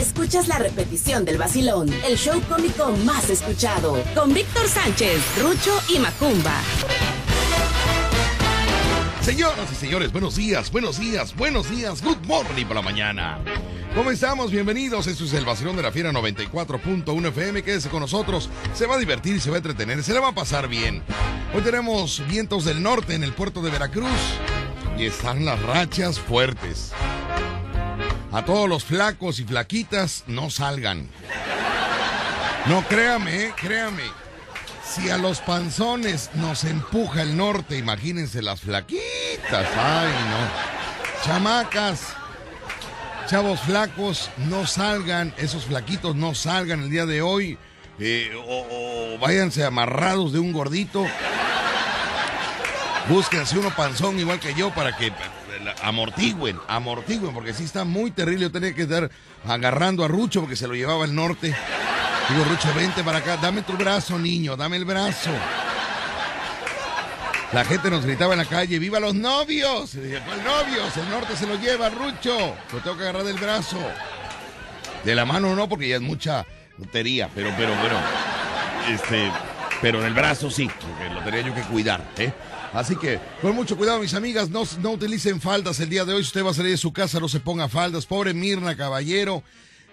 escuchas la repetición del vacilón, el show cómico más escuchado, con Víctor Sánchez, Rucho y Macumba. Señoras y señores, buenos días, buenos días, buenos días, good morning por la mañana. ¿Cómo estamos? Bienvenidos. Esto es el Vacilón de la Fiera 94.1 FM. Quédese con nosotros. Se va a divertir se va a entretener. Se le va a pasar bien. Hoy tenemos vientos del norte en el puerto de Veracruz y están las rachas fuertes. A todos los flacos y flaquitas, no salgan. No, créame, eh, créame. Si a los panzones nos empuja el norte, imagínense las flaquitas. Ay, no. Chamacas, chavos flacos, no salgan. Esos flaquitos no salgan el día de hoy. Eh, o, o váyanse amarrados de un gordito. Búsquense uno panzón igual que yo para que eh, amortigüen, amortigüen, porque sí está muy terrible. Yo tenía que estar agarrando a Rucho porque se lo llevaba al norte. Digo, Rucho, vente para acá, dame tu brazo, niño, dame el brazo. La gente nos gritaba en la calle, ¡viva los novios! Y dije, ¿cuál novios? El norte se lo lleva, Rucho. Lo tengo que agarrar del brazo. De la mano no, porque ya es mucha lotería, pero, pero, pero, este, pero del brazo sí, porque lo tenía yo que cuidar, ¿eh? Así que, con mucho cuidado, mis amigas, no, no utilicen faldas el día de hoy. Si usted va a salir de su casa, no se ponga faldas. Pobre Mirna Caballero,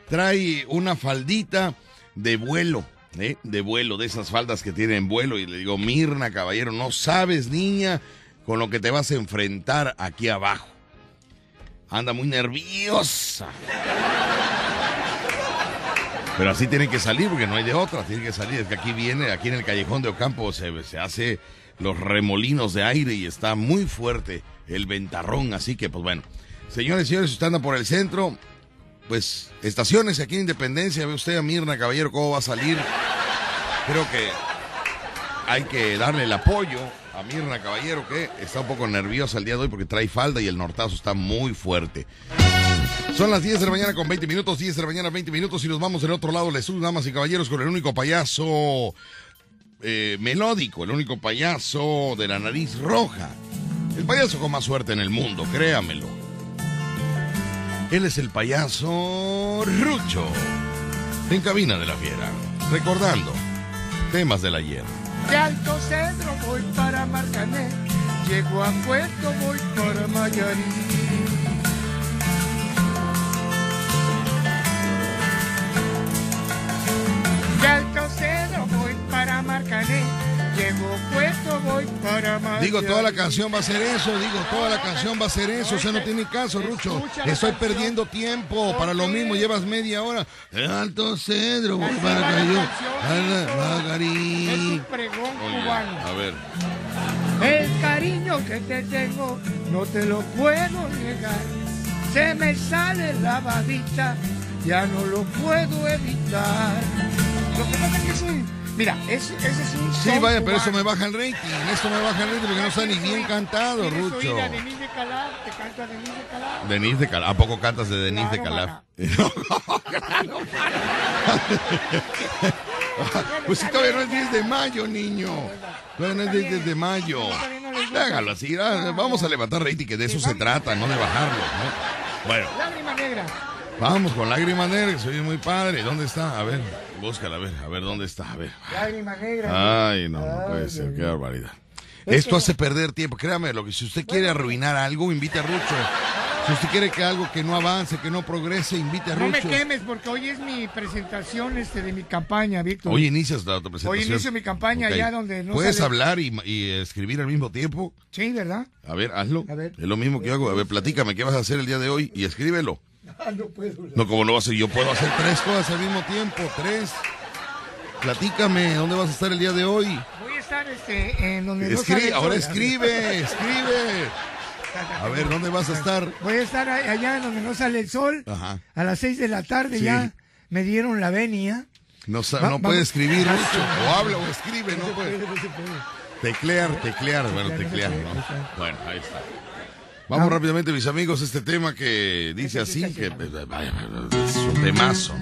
trae una faldita de vuelo, ¿eh? de vuelo, de esas faldas que tienen vuelo. Y le digo, Mirna, caballero, no sabes, niña, con lo que te vas a enfrentar aquí abajo. Anda muy nerviosa. Pero así tiene que salir, porque no hay de otra, tiene que salir. Es que aquí viene, aquí en el callejón de Ocampo se, se hace los remolinos de aire y está muy fuerte el ventarrón. Así que, pues bueno, señores y señores, usted anda por el centro, pues estaciones aquí en Independencia, ve usted a Mirna Caballero cómo va a salir. Creo que hay que darle el apoyo a Mirna Caballero que está un poco nerviosa el día de hoy porque trae falda y el nortazo está muy fuerte. Son las 10 de la mañana con 20 minutos, 10 de la mañana 20 minutos y nos vamos del otro lado, les damas y caballeros, con el único payaso eh, melódico, el único payaso de la nariz roja. El payaso con más suerte en el mundo, créamelo. Él es el payaso Rucho. En cabina de la fiera. Recordando temas del ayer. De Alto Cedro voy para Marcané. Llego a Puerto, voy para Mayarí. Para Marcané. Llego a Puerto, voy para Mayarí. Digo, toda la canción va a ser eso, digo, toda la canción va a ser eso, o sea, no tiene caso, Rucho. Estoy perdiendo tiempo, para lo mismo llevas media hora. El Alto Cedro, voy para cubano. a ver, El cariño que te tengo no te lo puedo negar. Se me sale la babita, ya no lo puedo evitar. Lo que pasa es que soy. Mira, ese, ese es un. sí, vaya, pero eso me baja el rating, eso me baja el rating porque no está ni bien cantado, ¿Quieres Rucho. oír a Denise de Calar? Te canto a Denise de Calar. Denise de Calaf, ¿a poco cantas de Denise de Claro, Calaf? Pues si todavía no es 10 de mayo, niño. Todavía no es 10 de mayo. Hágalo así, ah, vamos a levantar rating, que de eso se trata, no de bajarlo, ¿no? Bueno, Lágrima negra. vamos con Lágrima Negra, que soy muy padre. ¿Dónde está? A ver, búscala, a ver, a ver, ¿dónde está? A ver. Lágrima negra. Ay, no, no puede ser, qué barbaridad. Es Esto hace perder tiempo, créame, lo que si usted quiere arruinar algo, invite a Rucho. Si usted quiere que algo que no avance, que no progrese, invite a No me Rucho. quemes porque hoy es mi presentación este, de mi campaña, Víctor. Hoy inicias la tu presentación. Hoy inicio mi campaña Ok. allá donde no ¿Puedes sale- hablar y, y escribir al mismo tiempo? Sí, ¿verdad? A ver, hazlo. A ver. Es lo mismo que yo hago. A ver, platícame, ¿qué vas a hacer el día de hoy? Y escríbelo. Ah, no puedo. No, como no va a ser, yo puedo hacer tres cosas al mismo tiempo, tres. Platícame, ¿dónde vas a estar el día de hoy? Voy a estar este, en donde no Escri- sale el ahora sol. escribe, escribe. A ver, ¿dónde vas a estar? Voy a estar allá donde no sale el sol. Ajá. A las seis de la tarde Sí. ya me dieron la venia. No, Va- no puede escribir Ah, mucho. O habla o escribe, no. No puede. Teclear, teclear, bueno, no teclear, ¿no? Bueno, ahí está. Vamos Ah. rápidamente, mis amigos, este tema que dice así, que es un temazo.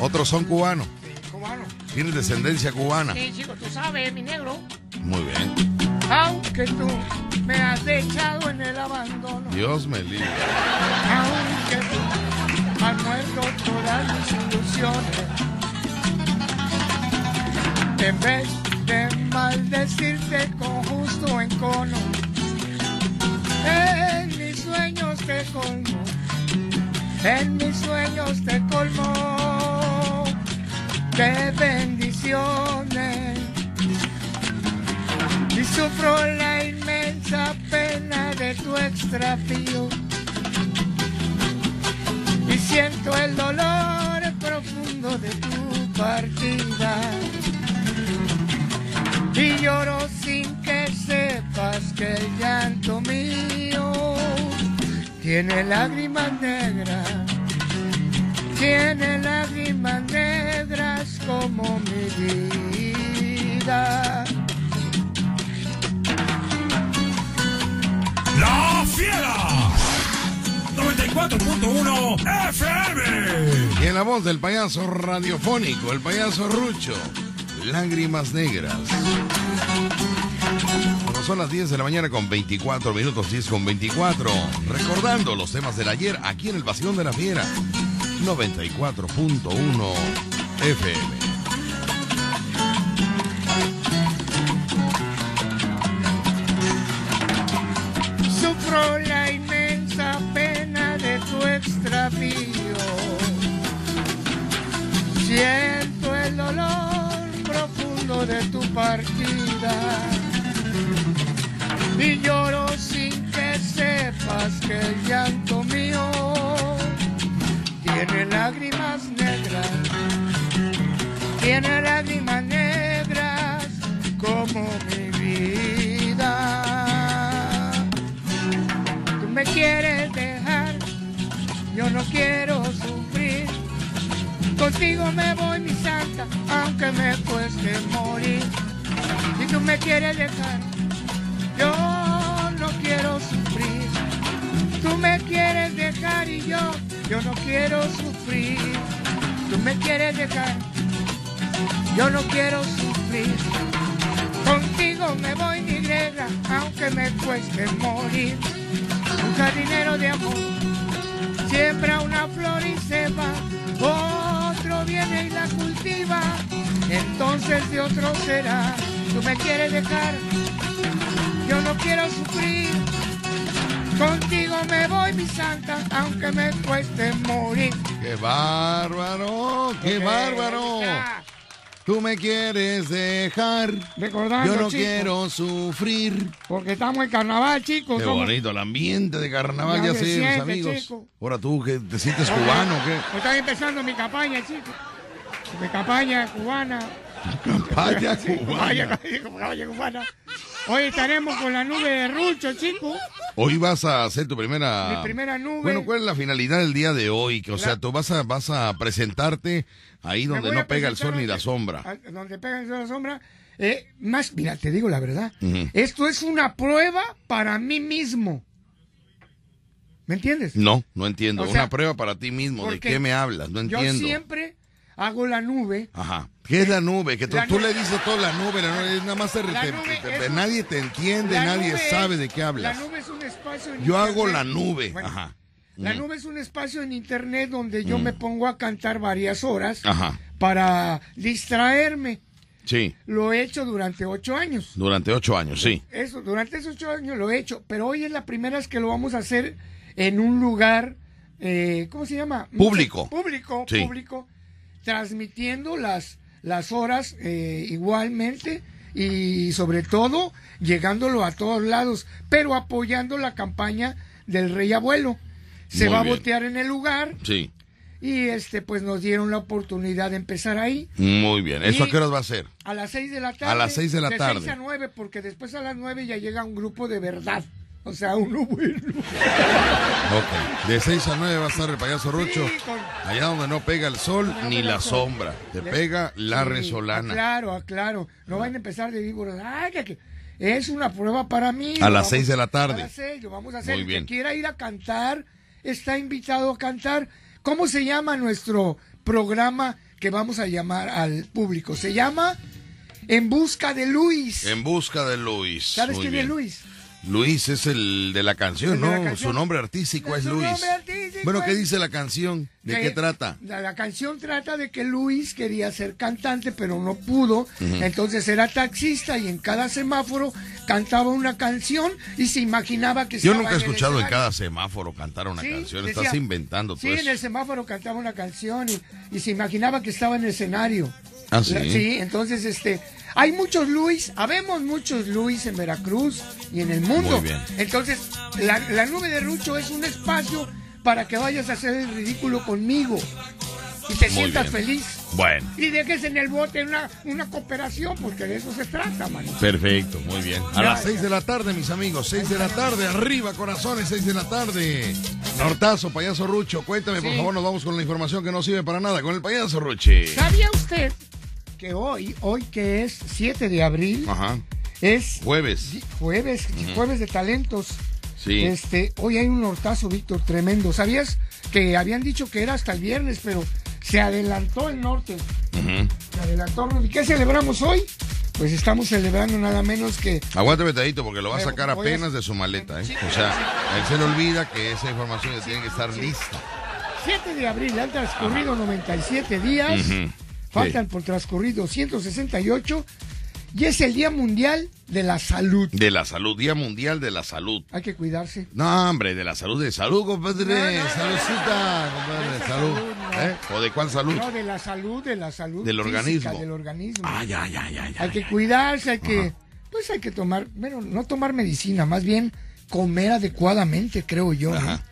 Otros son cubanos, Cubano. tienen descendencia cubana. Sí, chico, tú sabes, mi negro. Muy bien. Aunque tú me has echado en el abandono. Dios me libre. Aunque tú has muerto todas mis ilusiones. En vez de maldecirte con justo encono, en mis sueños te colmo, en mis sueños te colmo de bendiciones. Y sufro la inmensa pena de tu extravío. Y siento el dolor profundo de tu partida y lloro sin que sepas que el llanto mío tiene lágrimas negras tiene lágrimas negras como mi vida. La Fiera 94.1 FM. Y en la voz del payaso radiofónico, el payaso Rucho, Lágrimas Negras. Bueno, son las 10 de la mañana con 24 minutos, 10 con 24. Recordando los temas del ayer aquí en el Vacilón de la Fiera. 94.1 FM. De tu partida. Y lloro sin que sepas que el llanto mío tiene lágrimas negras. Tiene lágrimas negras como mi vida. Tú me quieres dejar, yo no quiero sufrir. Contigo me voy, mi santa, aunque me cueste morir. Si tú me quieres dejar, yo no quiero sufrir. Tú me quieres dejar y yo, yo no quiero sufrir. Tú me quieres dejar, yo no quiero sufrir. Contigo me voy, mi negra, aunque me cueste morir. Un jardinero de amor siembra una flor y se va. Otro viene y la cultiva, entonces de otro será. Tú me quieres dejar, yo no quiero sufrir. Contigo me voy, mi santa, aunque me cueste morir. ¡Qué bárbaro! ¡Qué bárbaro! Tú me quieres dejar. Recordando, Yo no chicos, quiero sufrir. Porque estamos en carnaval, chicos. Qué somos- bonito el ambiente de carnaval, Ya ya sé, mis siente, amigos. chico. Ahora tú, que ¿te sientes cubano qué? Pues está empezando mi campaña, chicos. Mi campaña cubana. Sí, cubana. Campaña cubana. Hoy estaremos con la nube de Rucho, chicos. Hoy vas a hacer tu primera... Mi primera nube. Bueno, ¿cuál es la finalidad del día de hoy? Que, o sea, tú vas a, vas a presentarte ahí donde no pega el sol ni la sombra. a- Donde pega el sol y la sombra. Eh, más, mira, te digo la verdad. Esto es una prueba para mí mismo. ¿Me entiendes? No, no entiendo. O sea, Una prueba para ti mismo. ¿De qué me hablas? No Yo entiendo. siempre hago la nube. Ajá. ¿Qué es la nube? Que tú, tú le dices todo la nube, la nube, nada más te, te- nube te- es te- un- nadie te entiende, nadie sabe es- de qué hablas. La nube es un espacio en Yo hago internet. la nube, Bueno, ajá. La Mm. nube es un espacio en internet donde yo me pongo a cantar varias horas Ajá. para distraerme. Sí, Lo he hecho durante ocho años. durante ocho años, sí. Eso, durante esos ocho años lo he hecho, pero hoy es la primera vez que lo vamos a hacer en un lugar, eh, ¿cómo se llama? Público. Público, Sí. público, transmitiendo las, las horas eh, igualmente y sobre todo llegándolo a todos lados, pero apoyando la campaña del Rey Abuelo. Se Muy va bien. a voltear en el lugar Sí, y este pues nos dieron la oportunidad de empezar ahí muy bien. ¿Eso Y- a qué horas va a ser? a las seis de la tarde. A las seis de la tarde. seis a nueve, porque después a las nueve ya llega un grupo de verdad. O sea, uno bueno. Ok. De seis a nueve va a estar el payaso. Sí, con- Allá donde no pega el sol No ni la sombra. Te Le- pega la Sí, resolana. Claro, aclaro. No van a empezar de víboras. Ay, que, que- es una prueba para mí. A las seis de la tarde. A las lo vamos a hacer. Muy El bien. que quiera ir a cantar, está invitado a cantar. ¿Cómo se llama nuestro programa que vamos a llamar al público? Se llama En Busca de Luis. En busca de Luis. ¿Sabes Muy quién bien. es Luis? Luis es el de la canción, la ¿no? canción. Su nombre artístico es Luis. artístico Bueno, ¿qué dice la canción? ¿De que qué trata? La, la canción trata de que Luis quería ser cantante, pero no pudo. Entonces era taxista y en cada semáforo cantaba una canción y se imaginaba que Yo nunca he escuchado en cada semáforo cantar una Sí, canción. decía- Estás inventando Sí, todo en el semáforo cantaba una canción y, y se imaginaba que estaba en el escenario. Ah, ¿sí? La- sí, entonces este hay muchos Luis, habemos muchos Luis en Veracruz y en el mundo. Muy bien. Entonces, la, la nube de Rucho es un espacio para que vayas a hacer el ridículo conmigo y te Muy sientas bien. feliz. Bueno, Y dejes en el bote una, una cooperación, porque de eso se trata, mano. perfecto, muy bien. A las. 6 de la tarde, mis amigos, 6 de la tarde, arriba, corazones, 6 de la tarde. Nortazo, payaso Rucho, cuéntame, por favor, nos vamos con la información que no sirve para nada, con el payaso Ruche. ¿Sabía usted que hoy, hoy que es 7 de abril, Ajá, es jueves. Jueves, jueves de talentos. Sí. Este, hoy hay un nortazo, Víctor, tremendo. ¿Sabías que habían dicho que era hasta el viernes, pero se adelantó el norte? Ujú. Se adelantó. ¿Y qué celebramos hoy? Pues estamos celebrando nada menos que Aguante vetadito porque lo va a sacar apenas de su maleta, ¿eh? O sea, a él se le olvida que esa información tiene que estar lista. 7 de abril. Han transcurrido 97 días. Ujú. Faltan por transcurrir 268. Y es el Día Mundial de la Salud. De la salud, Día Mundial de la Salud. Hay que cuidarse. No, hombre, de la salud, de salud, compadre. No, no, no, Saludcita, compadre, esa salud. ¿Eh? ¿O de cuál salud? No, de la salud, de la salud. Del física, organismo. Del organismo. Ah, ya, ya, ya, ya. Hay que cuidarse, hay que, pues hay que tomar, bueno, no tomar medicina, más bien comer adecuadamente, creo yo. ¿no? Ajá.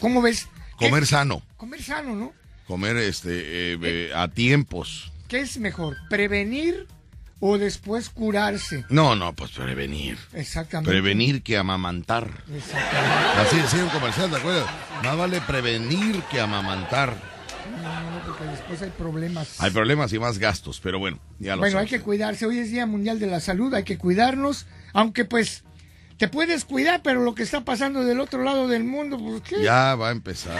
¿Cómo ves? ¿Qué- Comer sano, comer sano, ¿no? Comer este eh, eh, a tiempos. ¿Qué es mejor? ¿Prevenir o después curarse? No, no, pues prevenir. Exactamente. Prevenir que amamantar. Exactamente. Así decía un comercial, ¿te acuerdas? Más vale prevenir que amamantar. No, no, porque después hay problemas. Hay problemas y más gastos, pero bueno, ya lo bueno, hay que cuidarse. Hoy es Día Mundial de la Salud, hay que cuidarnos, aunque pues te puedes cuidar, pero lo que está pasando del otro lado del mundo, pues qué. Ya va a empezar.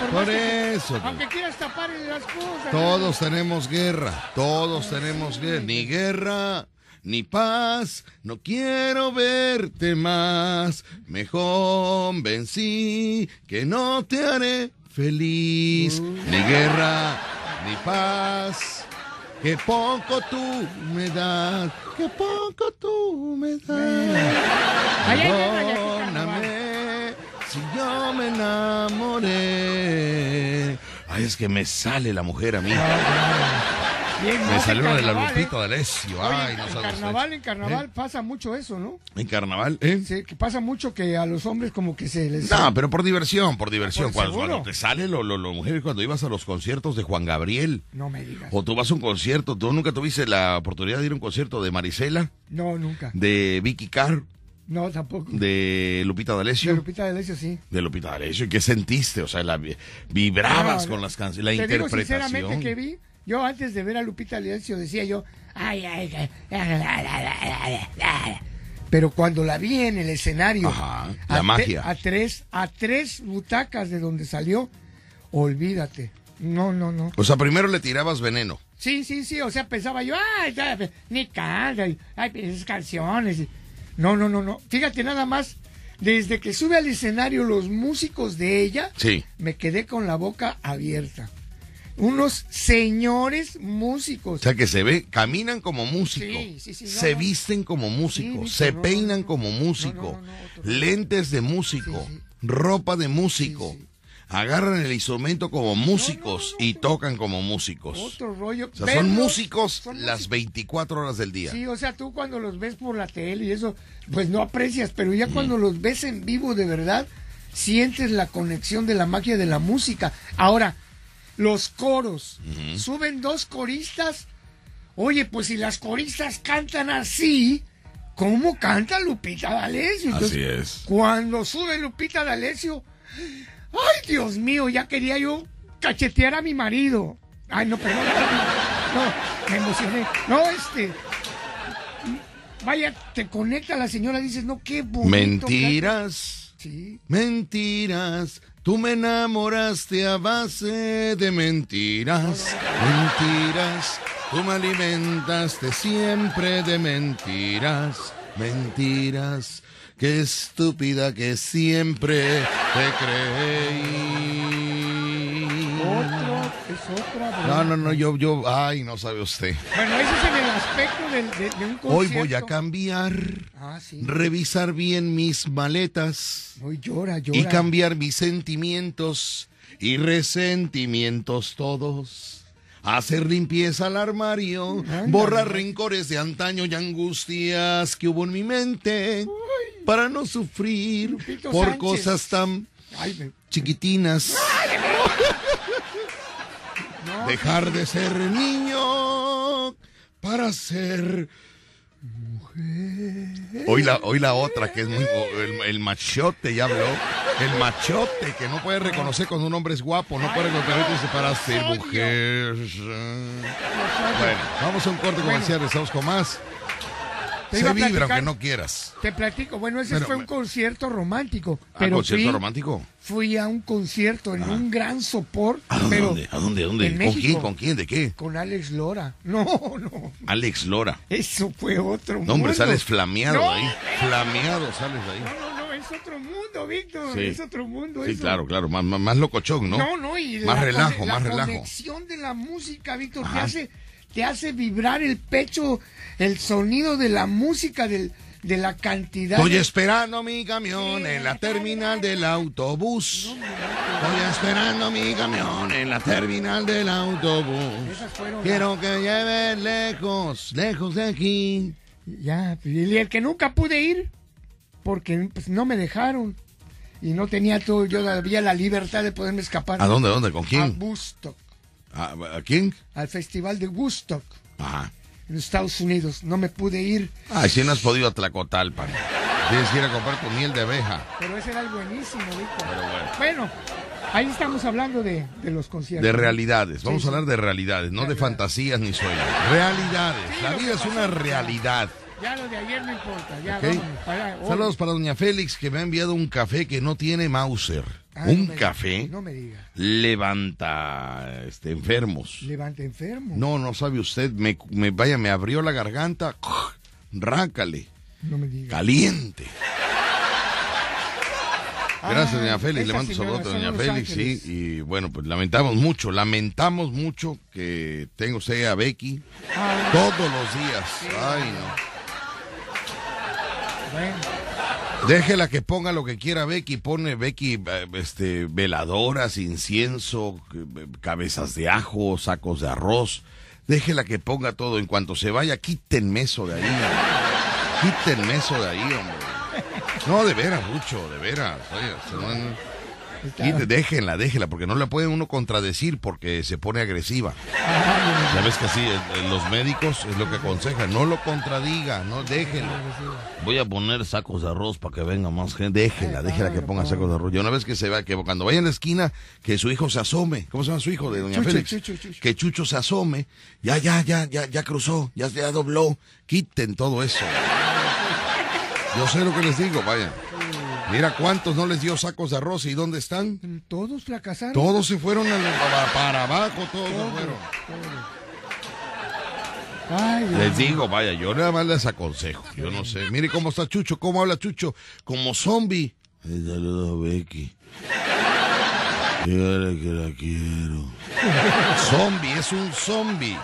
Por, Por más que- eso. Aunque quieras tapar las cosas. Todos tenemos guerra, todos tenemos guerra, ni guerra, ni paz, no quiero verte más, me convencí que no te haré feliz, ni guerra, ni paz, que poco tú me das, que poco tú me das. Perdóname si yo me enamoré. Ay, es que me sale la mujer a mí. Bien, Me salió la de la Lupita ¿eh? D'Alessio. Ay, no en carnaval, en carnaval pasa mucho eso, ¿no? En carnaval, ¿eh? Sí, que pasa mucho que a los hombres como que se les... No, pero por diversión, por diversión. Por Cuando, te sale lo, lo, lo mujer, cuando ibas a los conciertos de Juan Gabriel, No me digas. o tú vas a un concierto, tú nunca tuviste la oportunidad de ir a un concierto de Marisela, No, nunca. de Vicky Carr, No, tampoco. de Lupita De D'Alessio. Lupita D'Alessio, sí. De Lupita D'Alessio. ¿Y qué sentiste? O sea, la, vibrabas No, con las canciones, la Te digo interpretación. sinceramente que vi, yo antes de ver a Lupita D'Alessio decía yo, ay, ay, ay, ay, ay, ay". pero cuando la vi en el escenario, Ajá, la a te- magia. a tres, a tres butacas de donde salió, olvídate. No, no, no. O sea, primero le tirabas veneno. Sí, sí, sí, o sea, pensaba yo, ay, ya, ni canta, ay, esas canciones. No, no, no, no. Fíjate nada más, desde que sube al escenario los músicos de ella, Sí. me quedé con la boca abierta. Unos señores músicos. O sea, que se ve, caminan como músico, Sí, sí, sí, no, se no. visten como músico, Víctor, se no, peinan como músico, lentes de músico, ropa de músico. Agarran el instrumento como músicos y tocan como músicos. Otro rollo. O sea, son músicos son las músicos. 24 horas del día. Sí, o sea, tú cuando los ves por la tele y eso, pues no aprecias, pero ya cuando los ves en vivo de verdad, sientes la conexión de la magia de la música. Ahora, los coros, suben dos coristas. Oye, pues si las coristas cantan así, ¿cómo canta Lupita D'Alessio? Así es. Cuando sube Lupita D'Alessio, ay Dios mío, ya quería yo cachetear a mi marido. Ay, no, perdón. No, me emocioné. No, este. Vaya, te conecta la señora, dices, no, qué bonito. Mentiras, canta". Sí. mentiras. Tú me enamoraste a base de mentiras, mentiras. Tú me alimentaste siempre de mentiras, mentiras. Qué estúpida que siempre te creí. Otro, es otra. No, no, no, yo, yo, ay, no sabe usted. Bueno, ese es en el aspecto del- de, de un concierto. Hoy voy a cambiar, Ah, sí. revisar bien mis maletas Hoy llora, llora. y cambiar mis sentimientos y resentimientos todos. Hacer limpieza al armario, borrar rencores de antaño y angustias que hubo en mi mente para no sufrir Lupito por Sánchez. cosas tan Ay, me- chiquitinas. no, Dejar de ser niño para ser mujer. Hoy la, hoy la otra que es muy... El, el machote ya habló. El machote que no puede reconocer cuando un hombre es guapo. No puede reconocer para ser mujer. Bueno, vamos a un corte comercial. Estamos con más. Te Se vibra aunque no quieras. Te platico. Bueno, ese fue un concierto romántico. ¿A Pero concierto fui, romántico? fui a un concierto en un gran sopor. ¿A dónde? pero dónde? ¿A dónde? ¿A dónde? en ¿Con México. quién? ¿Con quién? ¿De qué? Con Alex Lora. No, no. Alex Lora. Eso fue otro No, hombre, mundo. sales flameado No, de ahí. Flameado sales de ahí. No, no, no, es otro mundo, Víctor. Sí. Es otro mundo. Sí, eso. claro, claro, más, más, más locochón, ¿no? No, no, y Más la relajo, más la relajo. conexión de la música, Víctor, te Ajá. hace, te hace vibrar el pecho, el sonido de la música, del, de la cantidad. Estoy de- esperando mi camión en la terminal del autobús. Estoy esperando mi camión en la terminal del autobús. Quiero que lleve lejos, lejos de aquí. Ya, y el que nunca pude ir, porque pues, no me dejaron. Y no tenía todo, yo había la libertad de poderme escapar. ¿A dónde, dónde? ¿Con A quién? ¿A, a quién? al festival de Woodstock, Ajá. en Estados Unidos. No me pude ir, Ay, si no has podido a Tlacotalpan. Tienes que ir a comprar tu miel de abeja. pero ese era el buenísimo, Víctor. Pero bueno. Bueno, ahí estamos hablando de, de los conciertos. De realidades. Vamos Sí, a hablar de realidades, no de fantasías ni sueños. Realidades. Sí, La vida es una realidad. Ya lo de ayer no importa, ya ¿ok? vámonos. Para, hoy. Saludos para doña Félix que me ha enviado un café que no tiene Mauser. Ah, un café No me diga, levanta este, enfermos. levante enfermo. No, no sabe usted, me, me- vaya, me abrió la garganta, rácale, No me diga. caliente. Gracias, Ah, doña Félix. Le mando un señora, saludo a doña Félix, sí. Y bueno, pues lamentamos mucho, lamentamos mucho que tenga usted a Becky todos los días. Ay, no. bueno. Déjela que ponga lo que quiera Becky, pone Becky eh, este, veladoras, incienso, cabezas de ajo, sacos de arroz. Déjela que ponga todo. En cuanto se vaya, quítenme eso de ahí. hombre. Quítenme eso de ahí, hombre. No, de veras, mucho, de veras. Oye, quite- déjenla, déjenla, porque no la puede uno contradecir porque se pone agresiva. Ya ves que sí, eh, eh, los médicos es lo que aconsejan, no lo contradiga, no déjenlo. Voy a poner sacos de arroz para que venga más gente, déjela, déjela que ponga sacos de arroz. Yo una vez que se va, que cuando vaya en la esquina, que su hijo se asome, ¿cómo se llama su hijo de doña Chucho, Félix? Chucho, Chucho. Que Chucho se asome, ya, ya, ya, ya, ya cruzó, ya, ya dobló, quiten todo eso. Yo sé lo que les digo, vaya. Mira cuántos no les dio sacos de arroz y dónde están. Todos fracasaron. Todos se fueron a la- para, abajo, todos se fueron. Ay, Les digo, vaya, yo nada más les aconsejo. Yo no sé. Mire cómo está Chucho, cómo habla Chucho. Como zombie. Le saludo a Becky. Dígale que la quiero. zombie, es un zombie.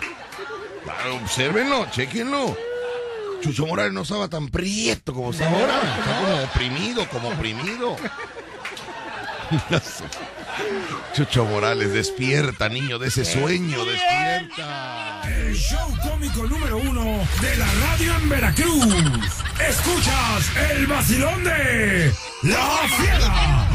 Ah, Obsérvenlo, chequenlo. Chucho Morales no estaba tan prieto como está ahora. Está como oprimido, como oprimido. Chucho Morales, despierta, niño, de ese sueño, despierta. El show cómico número uno de la radio en Veracruz. Escuchas el vacilón de La Fiera.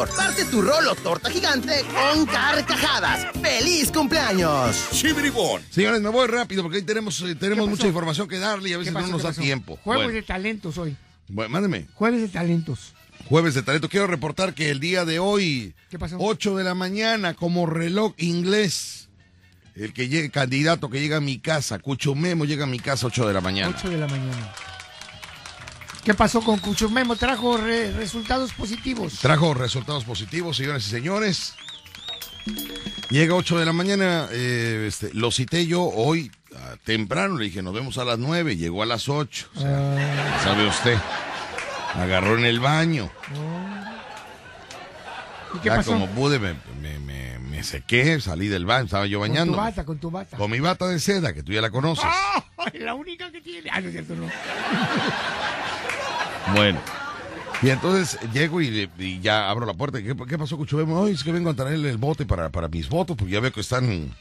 Parte tu rolo torta gigante con carcajadas. ¡Feliz cumpleaños! Señores, me voy rápido porque hoy tenemos, eh, tenemos mucha información que darle y a veces ¿Qué no nos da tiempo. Bueno, de talentos hoy. Bueno, mándeme. Jueves de talentos. Jueves de talento. Quiero reportar que el día de hoy, ¿Qué pasó? 8 de la mañana, como reloj inglés, el que llegue, candidato que llega a mi casa, Cuchumemo llega a mi casa 8 de la mañana. 8 de la mañana. ¿Qué pasó con Cuchumemo? Trajo re- resultados positivos. Trajo resultados positivos, señoras y señores. Llega 8 de la mañana, eh, este, lo cité yo hoy ah, temprano, le dije, nos vemos a las 9, llegó a las 8. O sea, Ah, ¿Sabe usted? Agarró en el baño. ¿Y qué Ya pasó? como pude, me, me- me- me sequé, salí del baño, estaba yo con tu bañando. bata, con tu bata. Con mi bata de seda, que tú ya la conoces. ¡Ah! La única que tiene. Ah, no es cierto, no. Bueno. Y entonces llego y, y ya abro la puerta. ¿Qué, qué pasó, Cuchubemo? Hoy es que vengo a traerle el bote para, para mis votos, porque ya veo que están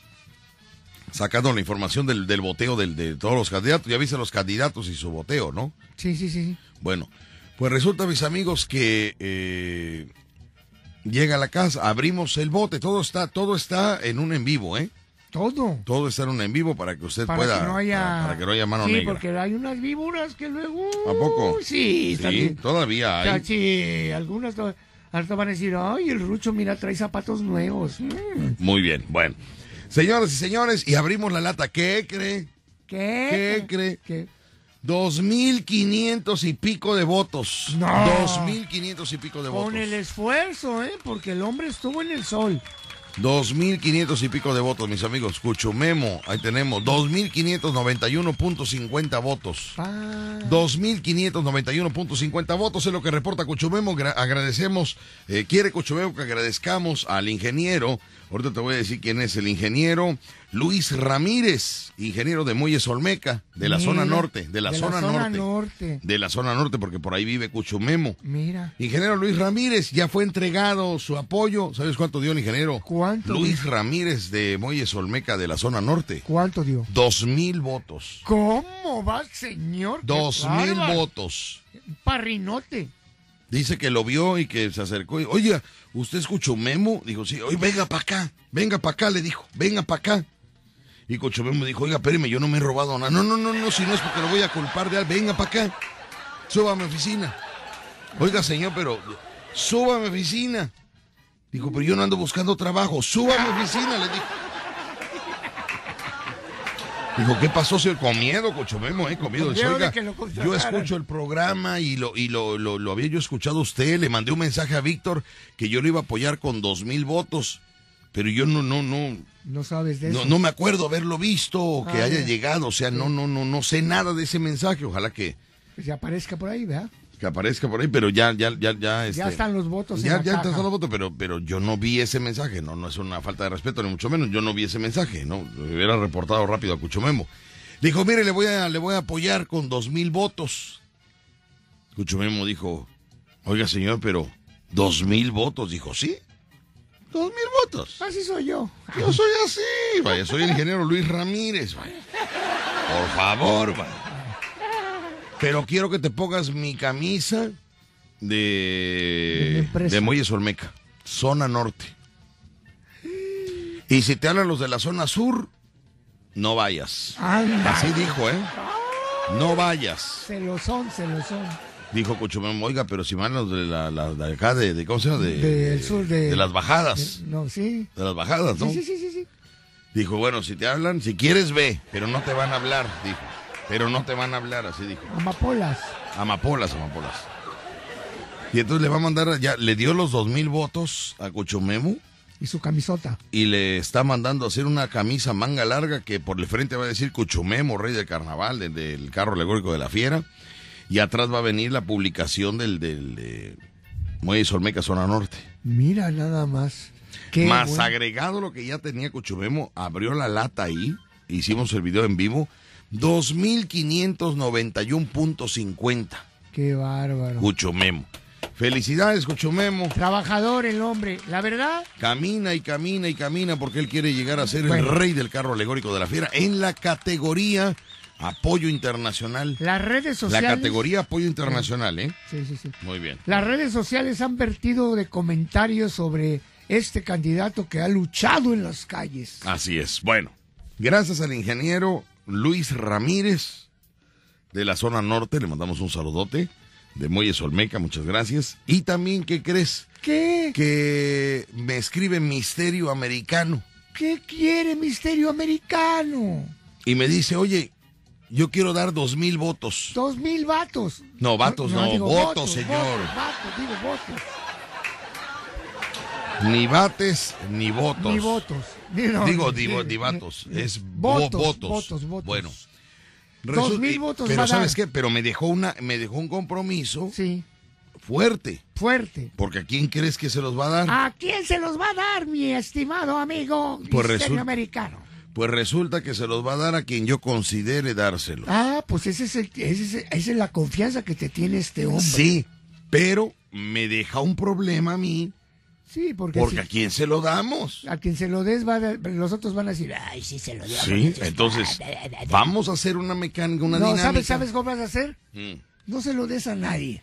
sacando la información del, del boteo del- de todos los candidatos. Ya viste los candidatos y su boteo, ¿no? Sí, sí, sí. sí. Bueno, pues resulta, mis amigos, que eh, llega a la casa, abrimos el bote, todo está, todo está en un en vivo, ¿eh? Todo. Todo está en un en vivo para que usted Para pueda, que no haya. para, para que no haya mano sí, negra. porque hay unas víboras que luego. ¿A poco? Sí, Sí, también. todavía O sea, hay. sí, algunas to- hasta van a decir, ay, el Rucho, mira, trae zapatos nuevos. Mm, Muy bien, bueno. Señoras y señores, y abrimos la lata. ¿Qué cree? ¿Qué? ¿Qué cree? ¿Qué? Dos mil quinientos y pico de votos. No. Dos mil quinientos y pico de votos. Con el esfuerzo, ¿eh? Porque el hombre estuvo en el sol. Dos mil quinientos y pico de votos, mis amigos. Cuchumemo, ahí tenemos. Dos mil quinientos noventa y uno punto cincuenta votos. Ah, 2.591.50 votos es lo que reporta Cuchumemo. Gra- agradecemos, eh, quiere Cuchumemo que agradezcamos al ingeniero. Ahorita te voy a decir quién es el ingeniero. Luis Ramírez, ingeniero de Muelles Olmeca, de la mira, zona norte, de la, zona, norte, norte. De la zona norte, porque por ahí vive Cuchumemo. Mira. Ingeniero Luis Ramírez, ya fue entregado su apoyo. ¿Sabes cuánto dio el ingeniero? ¿Cuánto? Luis Ramírez de Muelles Olmeca, de la zona norte. ¿Cuánto dio? Dos mil votos. ¿Cómo va, señor? Dos mil votos. Parrinote. Dice que lo vio y que se acercó. y, Oye, ¿usted escuchó Memo? Dijo, sí. Oye, venga para acá. Venga para acá, le dijo. Venga para acá. Y Cocho Memo dijo, oiga, espéreme, yo no me he robado nada. No, no, no, no, si no es porque lo voy a culpar de algo. Venga para acá. Suba a mi oficina. Oiga, señor, pero suba a mi oficina. Dijo, pero yo no ando buscando trabajo. Suba a mi oficina, le dijo. Dijo, ¿qué pasó, señor? Con miedo, Cocho Memo, ¿eh? Con miedo. Con Dice, oiga, yo contrataran". escucho el programa y lo y lo, lo, lo había yo escuchado a usted. Le mandé un mensaje a Víctor que yo lo iba a apoyar con dos mil votos. Pero yo no, no, no, No sabes de eso. no, no me acuerdo haberlo visto o que Ah, haya ya. llegado. O sea, no, no, no, no sé nada de ese mensaje. Ojalá que, Que se aparezca por ahí, ¿verdad? Que aparezca por ahí, pero ya, ya, ya, ya. Este, Ya están los votos ya, en la ya caja. están los votos, pero, pero yo no vi ese mensaje. No, no es una falta de respeto, ni mucho menos. Yo no vi ese mensaje, ¿no? Lo hubiera reportado rápido a Cuchomemo. Dijo, mire, le voy a, le voy a apoyar con dos mil votos. Cuchomemo dijo, oiga, señor, pero dos mil votos. Dijo, sí, dos mil votos. Así soy yo. Yo soy así, vaya, soy el ingeniero Luis Ramírez, vaya. Por favor, vaya. Pero quiero que te pongas mi camisa De de, de Muelles Olmeca, zona norte. Y si te hablan los de la zona sur, no vayas. Anda. Así dijo, ¿eh? No vayas. Se lo son, se lo son. Dijo Cuchumemo, oiga, pero si van los de la, la- de acá, de, de- ¿cómo se llama? De, Del sur, de- de las bajadas. No, sí. De las bajadas, ¿no? Sí, sí, sí, sí, sí. Dijo, bueno, si te hablan, si quieres ve, pero no te van a hablar, dijo. Pero no te van a hablar, así dijo. Amapolas. Amapolas, amapolas. Y entonces le va a mandar, ya le dio los dos mil votos a Cuchumemo Y su camisota. y le está mandando a hacer una camisa manga larga que por el frente va a decir Cuchumemo, rey del carnaval, del, del carro alegórico de la fiera. Y atrás va a venir la publicación del, del de Muelle Olmeca, zona norte. Mira nada más. Qué Más bueno. agregado lo que ya tenía Cuchumemo, abrió la lata ahí, hicimos el video en vivo, 2.591.50. Qué bárbaro. Cuchumemo. Felicidades, Cuchumemo. Trabajador el hombre. La verdad, Camina y camina y camina porque él quiere llegar a ser Bueno. el rey del carro alegórico de la fiera en la categoría apoyo internacional. las redes La sociales. categoría apoyo internacional, ¿eh? Sí, sí, sí. Muy bien. Las redes sociales han vertido de comentarios sobre este candidato que ha luchado en las calles. Así es. Bueno, gracias al ingeniero Luis Ramírez de la zona norte, le mandamos un saludote. de Muelles Olmeca, muchas gracias. Y también, ¿qué crees? ¿Qué? Que me escribe Misterio Americano ¿Qué quiere Misterio Americano? y me dice, oye, yo quiero dar dos mil votos. Dos mil vatos. No, vatos no, digo votos, señor. Votos, vatos, digo votos. Ni bates ni votos. Ni votos. No, Digo, ni- divatos, es votos, vo- votos. votos, votos. Bueno. Dos mil votos Pero. ¿sabes qué? Pero me dejó una, me dejó un compromiso Sí, fuerte. fuerte. Porque ¿a quién crees que se los va a dar? ¿A quién se los va a dar, mi estimado amigo Pues Misterio Americano? Pues resulta que se los va a dar a quien yo considere dárselo. Ah, pues ese es el- ese es- esa es la confianza que te tiene este hombre. Sí, pero me deja un problema a mí, Sí, porque, porque si- a quién se lo damos. a quien se lo des, va a- los otros van a decir, ay, sí se lo dio. Sí, entonces vamos a hacer una mecánica, una no, dinámica. ¿sabes, ¿sabes cómo vas a hacer? Mm. No se lo des a nadie.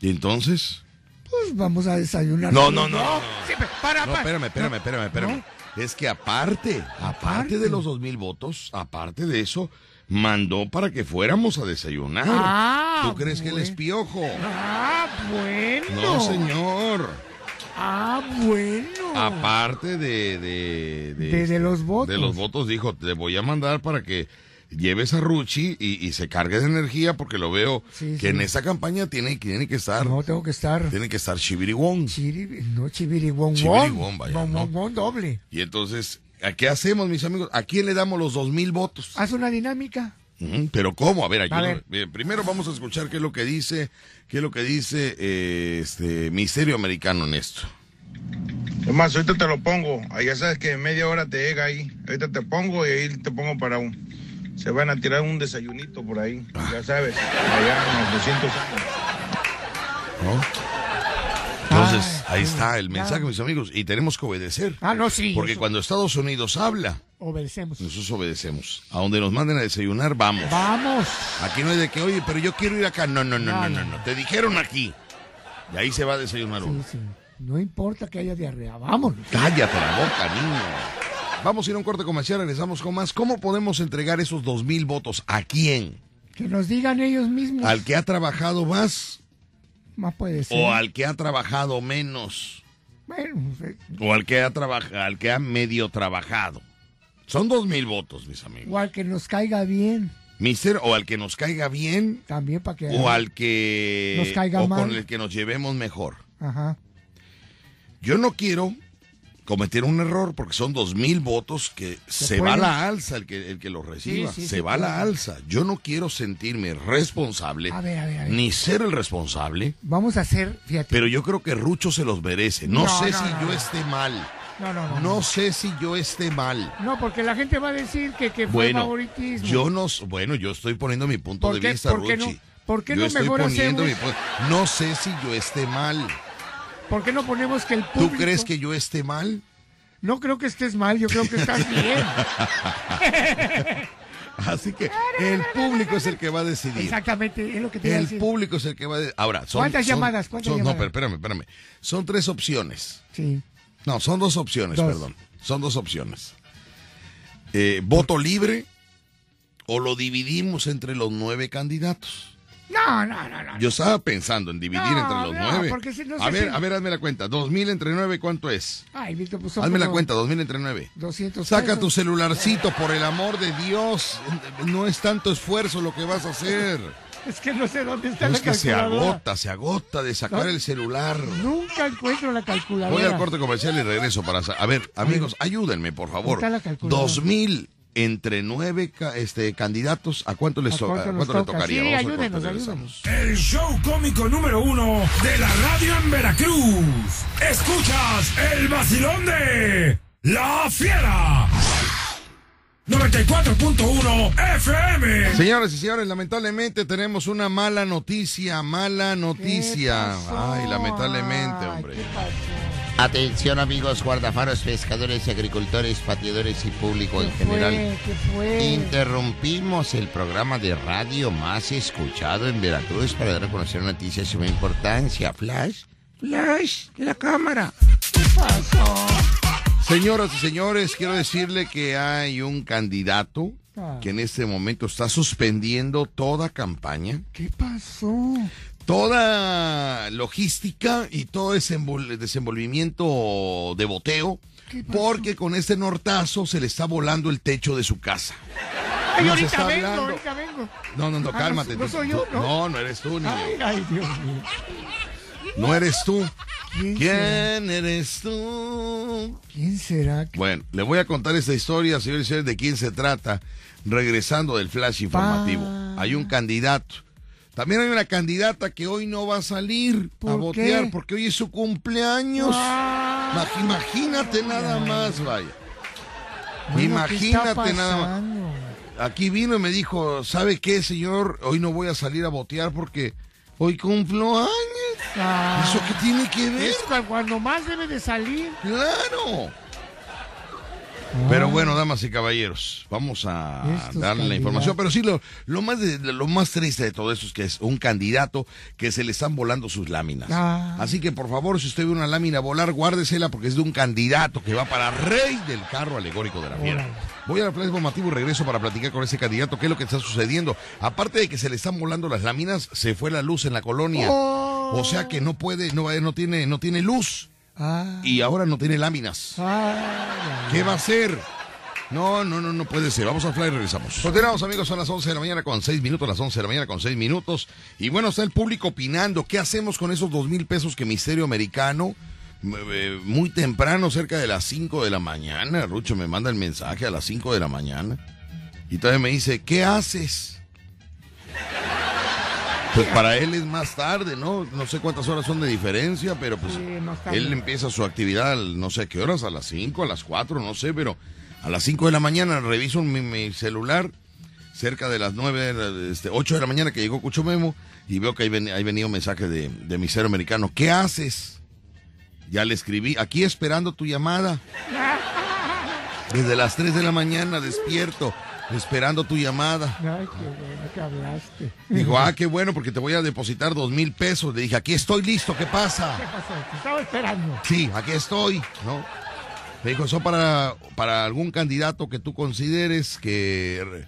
¿Y entonces? Pues vamos a desayunar. No, no, no, no. sí, para, No, para. espérame, espérame, espérame, espérame. Es que aparte, aparte Aparte. de los dos mil votos, aparte de eso, mandó para que fuéramos a desayunar. Ah, ¿Tú crees que él es piojo? Ah, bueno. No, señor. Ah, bueno. Aparte de de, De- de los votos. De los votos, dijo, te voy a mandar para que lleves a Ruchi y, y se cargue de energía porque lo veo Sí, que sí. en esa campaña tiene, tiene que estar, No, tengo que estar. tiene que estar chibirigón. Chiri, no, chibirigüón, Chibirigüón, vaya, Bon, ¿no? bon, doble. Y entonces, ¿a qué hacemos, mis amigos? ¿A quién le damos los dos mil votos? Haz una dinámica. Pero ¿cómo? A ver, ayúdame. ver. Primero vamos a escuchar qué es lo que dice, qué es lo que dice eh, este Misterio Americano en esto. Es más, ahorita te lo pongo. Ahí ya sabes que en media hora te llega ahí. Ahorita te pongo y ahí te pongo para un. Se van a tirar un desayunito por ahí. Ya sabes, allá en los 200 años. ¿no? Ahí sí, está el claro. mensaje, mis amigos, y tenemos que obedecer. Ah, no, sí. Porque eso- cuando Estados Unidos habla, Obedecemos. nosotros obedecemos. A donde nos manden a desayunar, vamos. Vamos. Aquí no hay de que, oye, pero yo quiero ir acá. No, no, no, no, No, no. Te dijeron aquí. Y ahí se va a desayunar Sí, uno. sí. No importa que haya diarrea. Vámonos. Cállate la boca, niño. Vamos a ir a un corte comercial, regresamos con más. ¿Cómo podemos entregar esos dos mil votos? ¿A quién? Que nos digan ellos mismos. ¿Al que ha trabajado más Más puede ser. o al que ha trabajado menos? Bueno, eh, O al que ha trabajado, al que ha medio trabajado. Son dos mil votos, mis amigos. o al que nos caiga bien. Mister, o al que nos caiga bien, También para que. o al que Nos caiga o mal. con el que nos llevemos mejor. Ajá. Yo no quiero cometer un error porque son dos mil votos que se, va a puede. la alza el que, el que los reciba. Sí, sí, se sí, va a la alza. Yo no quiero sentirme responsable A ver, a ver, a ver. ni ser el responsable, Vamos a hacer, fíjate. pero yo creo que Rucho se los merece. No, No, sé no, si no, yo esté mal. no, no, no. No sé si yo esté mal. No, porque la gente va a decir que, que fue Bueno, favoritismo. yo no, bueno, yo estoy poniendo mi punto ¿Por de qué- vista, por qué no- Ruchi. por qué yo no estoy mejor poniendo hacemos- mi No sé si yo esté mal. ¿Por qué no ponemos que el ¿Tú público... crees que yo esté mal? No creo que estés mal, yo creo que estás bien. Así que el público es el que va a decidir. Exactamente, es lo que te El decir. público es el que va a decidir. Ahora, son, ¿Cuántas son- llamadas? ¿Cuántas son- No, llamadas? pero espérame, espérame. Son tres opciones. Sí. No, son dos opciones, Dos. perdón. Son dos opciones. Eh, voto libre o lo dividimos entre los nueve candidatos. No, no, no, no. Yo estaba pensando en dividir No, entre los no, nueve. porque si no a ver, si- a ver, hazme la cuenta. Dos mil entre nueve, ¿cuánto es? Ay, Víctor, pues Hazme la cuenta, dos mil entre nueve. 200 Saca pesos. tu celularcito, por el amor de Dios. No es tanto esfuerzo lo que vas a hacer. Es que no sé dónde está No la es que se agota, se agota de sacar el celular. Nunca encuentro la calculadora. Voy al corte comercial y regreso para... A ver, amigos, ayúdenme, por favor. está la calculadora? Dos mil entre nueve ca- este, candidatos, ¿a cuánto les ¿A to- cuánto a nos cuánto le toca? tocaría? Sí, ayúdenos, regresamos. El show cómico número uno de la radio en Veracruz. Escuchas el vacilón de La Fiera. 94.1 FM. Señoras y señores, lamentablemente tenemos una mala noticia, mala noticia. Ay, lamentablemente, Ay, hombre. Atención amigos guardafaros, pescadores, agricultores, pateadores y público en ¿Qué general. fue? ¿Qué fue? Interrumpimos el programa de radio más escuchado en Veracruz para dar a conocer noticias de suma importancia. Flash, flash la cámara. ¿Qué pasó? Señoras y señores, quiero decirle que hay un candidato Ah. que en este momento está suspendiendo toda campaña, ¿Qué pasó? Toda logística y todo ese envol- desenvolvimiento de boteo, porque con este nortazo se le está volando el techo de su casa. Ay, Nos ahorita vengo, hablando. ahorita vengo. No, no, no, Ah, cálmate. no tú- soy yo, ¿no? no, no eres tú, niño. Ay, ay, Dios mío. No eres tú. ¿Quién eres tú? ¿Quién será? Bueno, le voy a contar esta historia, señores y señores, de quién se trata, regresando del flash informativo. Pa. Hay un candidato. También hay una candidata que hoy no va a salir a ¿Por votear qué? porque hoy es su cumpleaños. Ah. Imag- Imagínate nada más, vaya. Bueno, ¿qué Imagínate nada más. Aquí vino y me dijo, ¿sabe qué, señor? Hoy no voy a salir a votear porque hoy cumplo años. Ah, ¿Eso qué tiene que ver? es cu- cuando más debe de salir. Claro. Pero bueno, damas y caballeros, vamos a Estos darle la información. Pero sí, lo, lo, más de- lo más triste de todo esto es que es un candidato que se le están volando sus láminas. Ah. Así que, por favor, si usted ve una lámina volar, guárdesela porque es de un candidato que va para rey del carro alegórico de la fiera. Voy al flash informativo y regreso para platicar con ese candidato qué es lo que está sucediendo. Aparte de que se le están volando las láminas, se fue la luz en la colonia. Oh. O sea que no puede, no, no tiene, no tiene luz Ah, y ahora no tiene láminas. ah, ¿Qué va a hacer? No, no, no, no puede ser. Vamos a fly y regresamos. Continuamos, amigos, son las 11 de la mañana con 6 minutos, las 11 de la mañana con 6 minutos. Y bueno, está el público opinando. ¿Qué hacemos con esos dos mil pesos que Misterio Americano, eh, muy temprano, cerca de las 5 de la mañana, Rucho me manda el mensaje a las 5 de la mañana. Y todavía me dice, ¿qué haces? Pues para él es más tarde, ¿no? No sé cuántas horas son de diferencia, pero pues Sí, él empieza su actividad, no sé a qué horas, a las 5, a las 4, no sé, pero a las 5 de la mañana reviso mi, mi celular, cerca de las 9, este, 8 de la mañana que llegó Cucho Memo, y veo que ahí, ven, venía un mensaje de, de mi ser americano. ¿Qué haces? Ya le escribí, aquí esperando tu llamada. Desde las 3 de la mañana despierto, esperando tu llamada. Ay, qué bueno que hablaste. Dijo, ah, qué bueno, porque te voy a depositar dos mil pesos. Le dije, aquí estoy listo, ¿qué pasa? ¿Qué pasó? Te estaba esperando. Sí, aquí estoy, ¿no? Me dijo, eso para, para algún candidato que tú consideres que,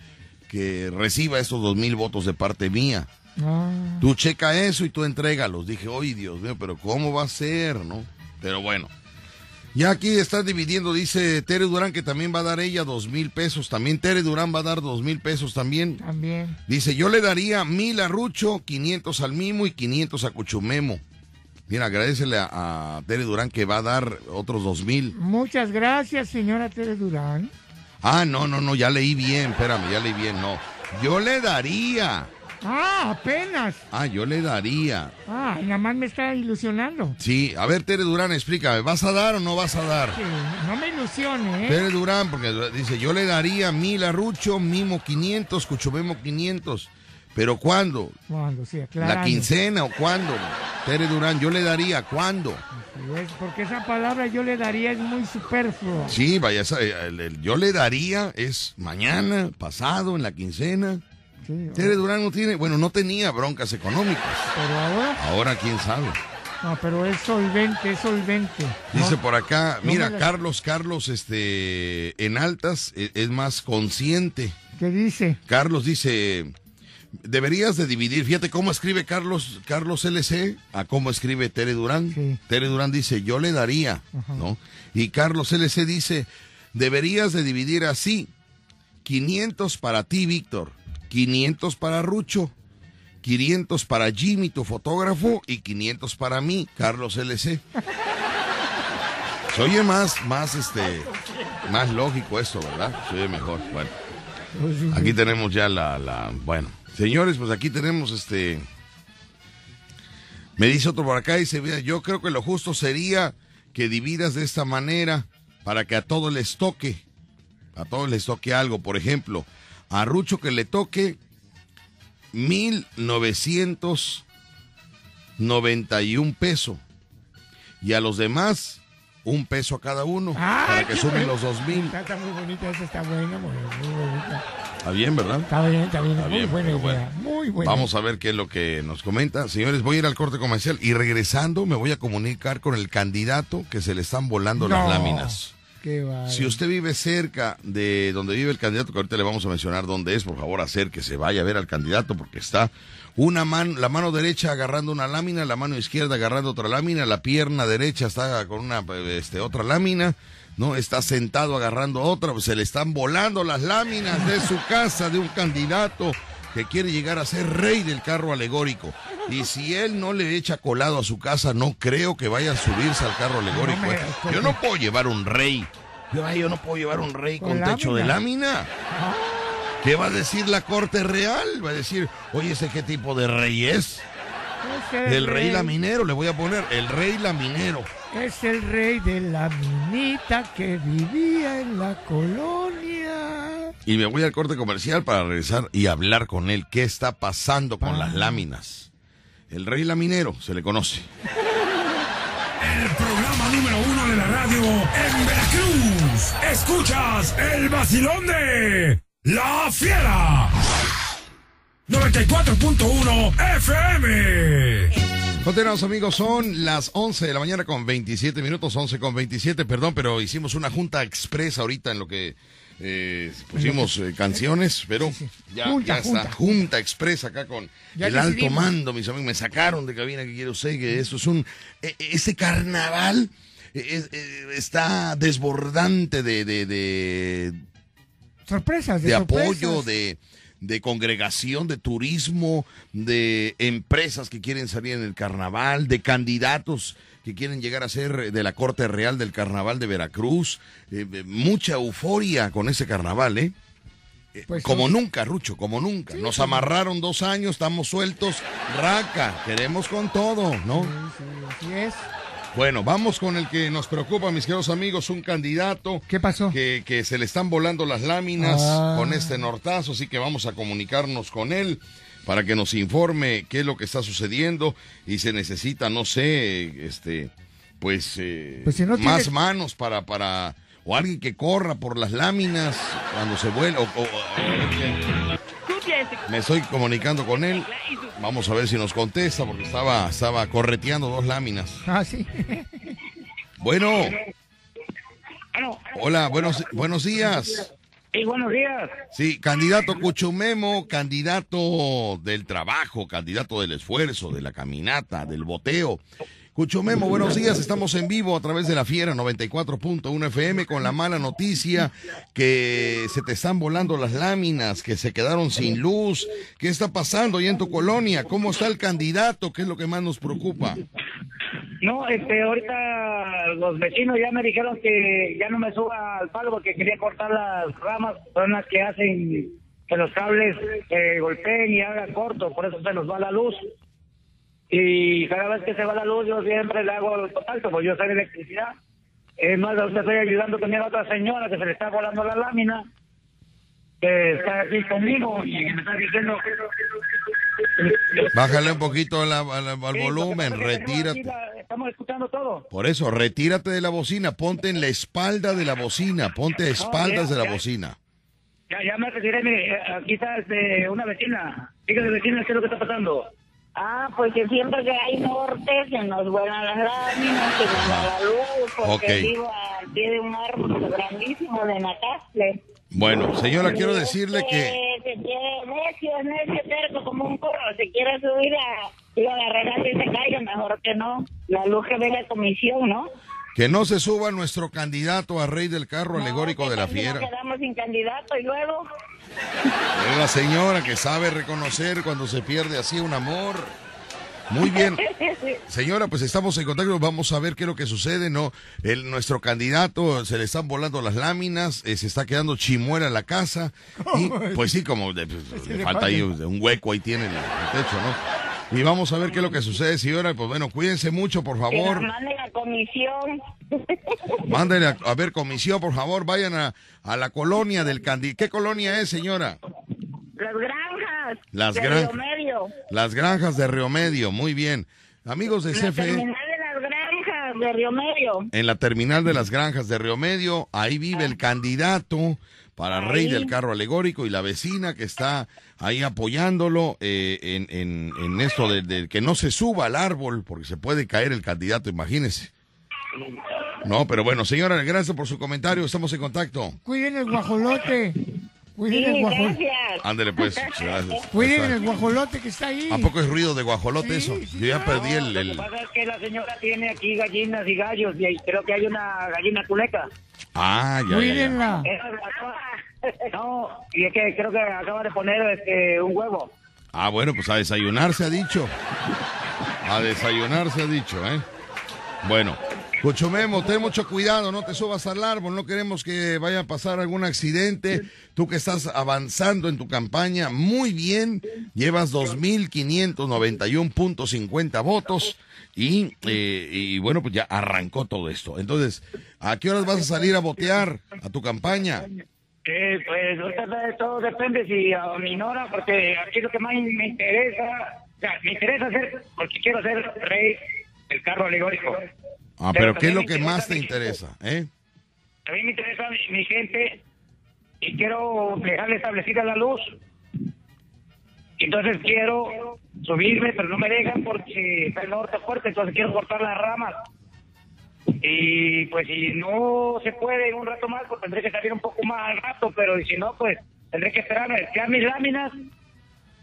que reciba estos dos mil votos de parte mía. Ah, Tú checa eso y tú entrégalos. Dije, oye, Dios mío, pero ¿cómo va a ser, no? Pero bueno. Ya aquí están dividiendo, dice Tere Durán que también va a dar ella dos mil pesos. También Tere Durán va a dar dos mil pesos también. también. Dice, yo le daría mil a Rucho, 500 al Mimo y 500 a Cuchumemo. Mira, agradecele a, a Tere Durán que va a dar otros dos mil. Muchas gracias, señora Tere Durán. Ah, no, no, no, ya leí bien, espérame, ya leí bien, no. Yo le daría. Ah, apenas. Ah, yo le daría. Ah, nada más me está ilusionando. Sí, a ver, Tere Durán, explícame, ¿vas a dar o no vas a dar? Sí, no me ilusione, ¿eh? Tere Durán, porque dice, yo le daría mil a Rucho, Mimo 500, Cuchumemo 500. ¿Pero cuándo? Cuando, sí, ¿La aclarando. quincena o cuándo? Tere Durán, yo le daría, ¿cuándo? Porque esa palabra yo le daría es muy superflua. Sí, vaya, el yo le daría es mañana, pasado, en la quincena. Sí, Tere Durán no tiene, bueno, no tenía broncas económicas. pero ahora, Ahora quién sabe. no, pero es solvente, es solvente. Dice No, por acá, no mira, la- Carlos, Carlos, este, en altas e- es, más consciente. ¿Qué dice? Carlos dice, deberías de dividir, fíjate cómo escribe Carlos, Carlos LC a cómo escribe Tere Durán. Sí. Tere Durán dice, yo le daría, ¿no? Y Carlos LC dice, deberías de dividir así, 500 para ti, Víctor, 500 para Rucho, 500 para Jimmy, tu fotógrafo, y 500 para mí, Carlos LC. Se oye más, más, este, más lógico esto, ¿verdad? Se oye mejor. Bueno, aquí tenemos ya la, bueno, señores, pues aquí tenemos este, me dice otro por acá, dice, mira, yo creo que lo justo sería que dividas de esta manera para que a todos les toque, a todos les toque algo. Por ejemplo, a Rucho que le toque 1991 pesos y a los demás un peso a cada uno Ah, para que sumen bueno. los dos mil. Está, está muy bonita, esa está buena, muy, bonita. Está bien, ¿verdad? Está bien, está bien, Está muy bien, buena idea, muy buena. Vamos a ver qué es lo que nos comenta. Señores, voy a ir al corte comercial y regresando me voy a comunicar con el candidato que se le están volando las No. láminas. Si usted vive cerca de donde vive el candidato, que ahorita le vamos a mencionar dónde es, por favor, hacer que se vaya a ver al candidato, porque está una mano, la mano derecha agarrando una lámina, la mano izquierda agarrando otra lámina, la pierna derecha está con una este, otra lámina, no está sentado agarrando otra, pues se le están volando las láminas de su casa de un candidato que quiere llegar a ser rey del carro alegórico. Y si él no le echa colado a su casa, no creo que vaya a subirse al carro alegórico. No me- ¿eh? Yo no puedo llevar un rey. Yo, no puedo llevar un rey con, Con techo de lámina. ¿Qué va a decir la corte real? Va a decir, oye, ¿ese qué tipo de rey es? Es El rey laminero, le voy a poner, el rey laminero. Es el rey de la minita que vivía en la colonia. Y me voy al corte comercial para regresar y hablar con él. ¿Qué está pasando con las láminas? El rey laminero se le conoce. El programa número uno de la radio en Veracruz. Escuchas el vacilón de La Fiera. 94.1 FM. Continuamos amigos, son las 11 de la mañana con 27 minutos, 11 con 27, perdón, pero hicimos una junta expresa ahorita en lo que eh, pusimos eh, canciones, pero ya, Junta, ya está, junta, junta expresa acá con Ya el alto mando, mis amigos, me sacaron de cabina, que quiere usted, que esto es un, eh, ese carnaval es- eh, está desbordante de, de, de, Sorpresas, de, de sorpresas. apoyo, de, de congregación, de turismo, de empresas que quieren salir en el carnaval, de candidatos que quieren llegar a ser de la Corte Real del Carnaval de Veracruz. Eh, eh, mucha euforia con ese carnaval, ¿eh? Eh, Pues como nunca, Rucho, como nunca. Nos amarraron dos años, estamos sueltos. Raca, queremos con todo, ¿no? Sí, sí, así es. Bueno, vamos con el que nos preocupa, mis queridos amigos, un candidato ¿Qué pasó? que, que se le están volando las láminas Ah. con este nortazo, así que vamos a comunicarnos con él para que nos informe qué es lo que está sucediendo y se necesita, no sé, este, pues, eh, Pues si no más tiene- manos para, para, o alguien que corra por las láminas cuando se vuela, o- o- o- me estoy comunicando con él, vamos a ver si nos contesta, porque estaba, estaba correteando dos láminas. Ah, sí. Bueno. Hola, buenos, buenos días. Y buenos días. Sí, candidato Cuchumemo, candidato del trabajo, candidato del esfuerzo, de la caminata, del boteo. Cuchumemo, buenos días. Estamos en vivo a través de la Fiera 94.1 FM con la mala noticia que se te están volando las láminas, que se quedaron sin luz. ¿Qué está pasando ahí en tu colonia? ¿Cómo está el candidato? ¿Qué es lo que más nos preocupa? No, este, ahorita los vecinos ya me dijeron que ya no me suba al palo porque quería cortar las ramas, son las que hacen que los cables eh, golpeen y hagan corto, por eso se nos va la luz. Y cada vez que se va la luz yo siempre le hago el total, como yo sé de electricidad. Es más, ahorita estoy ayudando también a otra señora que se le está volando la lámina, que está aquí conmigo y me está diciendo... Bájale un poquito la- la- al Sí, volumen, retírate. la- Estamos escuchando todo. Por eso, retírate de la bocina, ponte en la espalda de la bocina, ponte a espaldas ya, de la ya. bocina. Ya, ya me retiré, mire, eh, aquí está este, una vecina. Dígale, vecina, ¿qué es lo que está pasando? Ah, pues que siempre que hay norte se nos vuelan las láminas, se nos va la luz, porque Ok. vivo al pie de un árbol grandísimo de Nacastle. Bueno, señora, quiero decirle que Se quiere necio, necio, terco como un corro, se quiere subir a... Digo, arreglate y se caiga, mejor que no. La luz que ve la comisión, ¿no? Que no se suba nuestro candidato a rey del carro alegórico No, de la casi nos fiera. quedamos sin candidato y luego... Es la señora que sabe reconocer cuando se pierde así un amor. Muy bien. Señora, pues estamos en contacto, vamos a ver qué es lo que sucede, ¿no? El, nuestro candidato se le están volando las láminas, eh, se está quedando chimuela la casa. Y pues sí, como de- pues, le falta ahí un hueco, ahí tiene el, el techo, ¿no? Y vamos a ver qué es lo que sucede, señora. Pues bueno, cuídense mucho, por favor. mande la comisión. Mándenle a, a ver, comisión, por favor, vayan a, a la colonia del candidato. ¿Qué colonia es, señora? Las granjas. Las de granjas. Río Medio. Las granjas de Río Medio, muy bien. Amigos de La CFE, terminal de las granjas de Río Medio. en la terminal de las granjas de Río Medio, ahí vive el candidato para rey Ahí. del carro alegórico y la vecina que está ahí apoyándolo eh, en, en, en esto de, de que no se suba al árbol porque se puede caer el candidato, imagínense. No, pero bueno, señora, gracias por su comentario. Estamos en contacto. Cuiden el guajolote. Cuiden el Sí, guajolote. gracias. Ándele pues, gracias. Cuiden el guajolote que está ahí. ¿A poco es ruido de guajolote Sí, eso? sí, Yo ya perdí el... Lo que el- pasa es que la señora tiene aquí gallinas y gallos y ahí creo que hay una gallina culeca. Ah, ya, ya, ya. Cuídenla. Acaba- No, y es que creo que acaba de poner este, un huevo. Ah, bueno, pues a desayunar se ha dicho. A desayunar se ha dicho, ¿eh? Bueno, Cuchumemo, ten mucho cuidado, no te subas al árbol, no queremos que vaya a pasar algún accidente. Tú que estás avanzando en tu campaña muy bien, llevas 2.591.50 votos y, eh, y bueno, pues ya arrancó todo esto. Entonces, ¿a qué horas vas a salir a botear a tu campaña? Eh, pues todo depende si a mi nora, porque aquí lo que más me interesa, o sea, me interesa hacer, porque quiero ser rey del carro alegórico. Ah, pero ¿qué es lo que más te interesa? ¿Eh? A mí me interesa mi, mi gente y quiero dejarle establecida la luz. Entonces quiero subirme, pero no me dejan porque está el norte fuerte, entonces quiero cortar las ramas. Y pues si no se puede en un rato más, pues tendré que salir un poco más al rato, pero si no, pues tendré que esperarme. Ya mis láminas,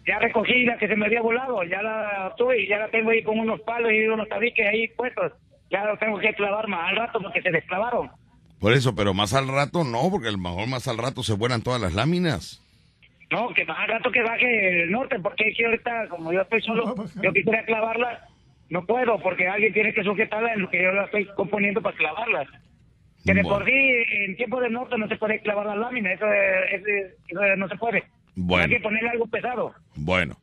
ya recogí la que se me había volado, ya la tuve y ya la tengo ahí con unos palos y unos tabiques ahí puestos. Ya lo tengo que clavar más al rato porque se desclavaron. Por eso, pero más al rato no, porque a lo mejor más al rato se vuelan todas las láminas. No, que más al rato que baje el norte, porque es que ahorita, como yo estoy solo, yo quisiera clavarla, no puedo, porque alguien tiene que sujetarla en lo que yo la estoy componiendo para clavarlas. Que de Bueno. por sí, en tiempo de norte no se puede clavar la lámina, eso, es- es- eso no se puede. Bueno. Hay que ponerle algo pesado. Bueno,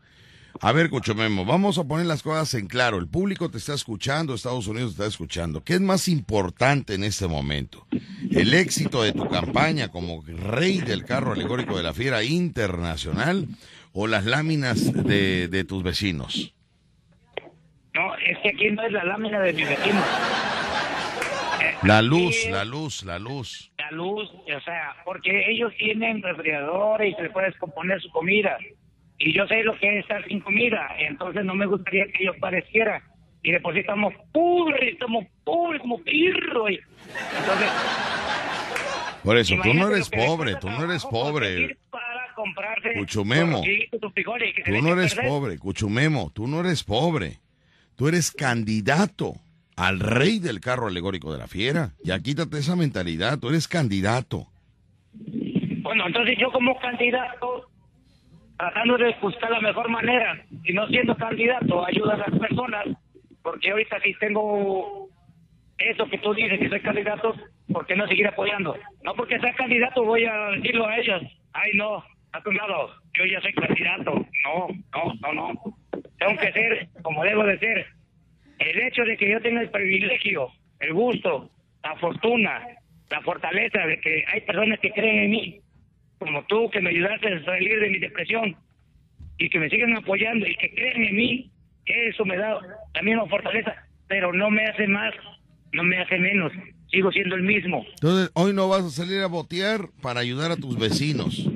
a ver, Cuchumemo, vamos a poner las cosas en claro. El público te está escuchando, Estados Unidos te está escuchando. ¿Qué es más importante en este momento? ¿El éxito de tu campaña como rey del carro alegórico de la fiera internacional o las láminas de, de tus vecinos? No, es que aquí no es la lámina de mi vecino. Eh, La luz, la luz, la luz. la luz, o sea, porque ellos tienen refrigeradores y se les puede descomponer su comida. Y yo sé lo que es estar sin comida, entonces no me gustaría que ellos padecieran. Y de por sí estamos pudres, estamos pudres como pirro. y- Entonces, Por eso, tú no eres pobre, tú no eres pobre. Para comprarse Cuchumemo. Tú no eres pobre, Cuchumemo, tú no eres pobre. Tú eres candidato al rey del carro alegórico de la fiera. Ya quítate esa mentalidad, tú eres candidato. Bueno, entonces yo como candidato, tratando de buscar la mejor manera, y no siendo candidato, ayuda a las personas, porque ahorita sí tengo eso que tú dices, que soy candidato, ¿por qué no seguir apoyando? No porque sea candidato voy a decirlo a ellos, ay no, a tu lado, yo ya soy candidato, no, no, no, no, tengo que ser como debo de ser. El hecho de que yo tenga el privilegio, el gusto, la fortuna, la fortaleza de que hay personas que creen en mí, como tú, que me ayudaste a salir de mi depresión y que me siguen apoyando y que creen en mí, eso me da la misma fortaleza, pero no me hace más, no me hace menos, sigo siendo el mismo. Entonces, hoy no vas a salir a botear para ayudar a tus vecinos.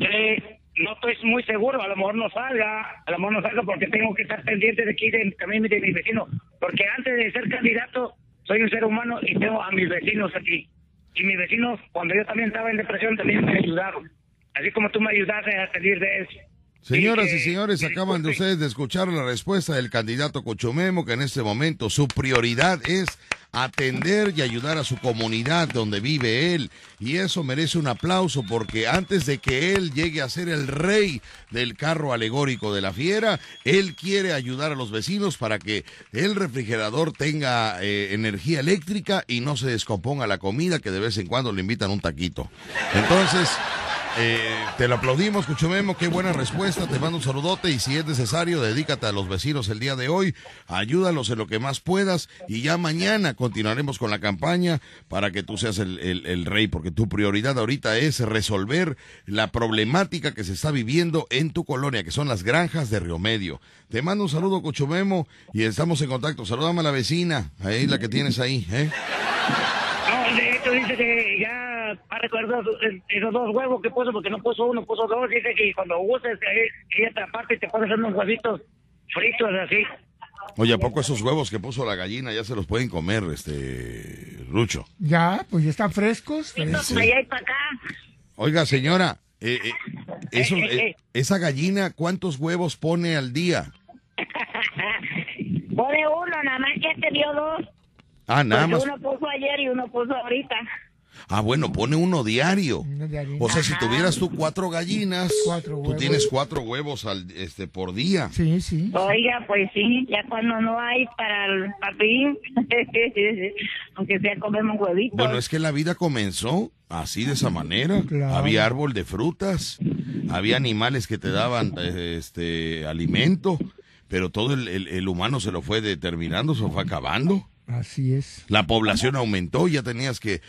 Eh, no estoy muy seguro, a lo mejor no salga, a lo mejor no salga porque tengo que estar pendiente de aquí, de, también de mis vecinos, porque antes de ser candidato, soy un ser humano y tengo a mis vecinos aquí. Y mis vecinos, cuando yo también estaba en depresión, también me ayudaron. Así como tú me ayudaste a salir de eso. Señoras y eh, señores, acaban de ustedes de escuchar la respuesta del candidato Cochomemo, que en este momento su prioridad es atender y ayudar a su comunidad donde vive él. Y eso merece un aplauso porque antes de que él llegue a ser el rey del carro alegórico de la fiera, él quiere ayudar a los vecinos para que el refrigerador tenga eh, energía eléctrica y no se descomponga la comida que de vez en cuando le invitan un taquito. Entonces... Eh, te lo aplaudimos, Cuchumemo, qué buena respuesta, te mando un saludote y si es necesario, dedícate a los vecinos el día de hoy, ayúdalos en lo que más puedas y ya mañana continuaremos con la campaña para que tú seas el, rey, porque tu prioridad ahorita es resolver la problemática que se está viviendo en tu colonia, que son las granjas de Río Medio. Te mando un saludo, Cuchumemo, y estamos en contacto. Saludame a la vecina, ahí la que tienes ahí, ¿eh? No, de que ya ha recordado esos dos huevos que puso, porque no puso uno, puso dos. Dice que cuando uses eh, ella te aparte te puede hacer unos huevitos fritos así. Oye, ¿a poco esos huevos que puso la gallina ya se los pueden comer, este, Rucho? Ya, pues ya están frescos. Para allá y para acá. Oiga, señora, eh, eh, eso, eh, esa gallina, ¿cuántos huevos pone al día? Pone uno, nada más que te dio dos. Ah, nada Porque más. Uno puso ayer y uno puso ahorita. Ah, bueno, pone uno diario. Uno. O sea, si tuvieras tú cuatro gallinas, Cuatro tú tienes cuatro huevos al, este, por día. Sí, sí. Oiga, pues sí, ya cuando no hay para el papín, aunque sea comemos huevitos. Bueno, es que la vida comenzó así de esa manera. Claro. Había árbol de frutas, había animales que te daban este alimento, pero todo el, el- el humano se lo fue determinando, se lo fue acabando. Así es. La población aumentó, ya tenías que,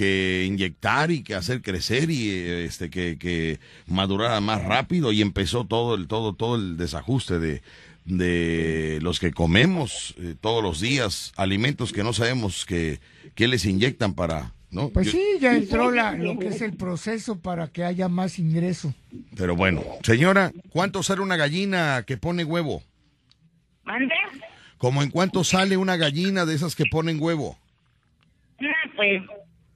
que inyectar y que hacer crecer y eh, este que, que madurara más rápido y empezó todo el todo todo el desajuste de de los que comemos eh, todos los días alimentos que no sabemos que, que les inyectan para no Pues Yo- sí, ya entró la, lo que es el proceso para que haya más ingreso. pero bueno señora cuánto sale una gallina que pone huevo ¿Mande? como en cuánto sale una gallina de esas que ponen huevo pues,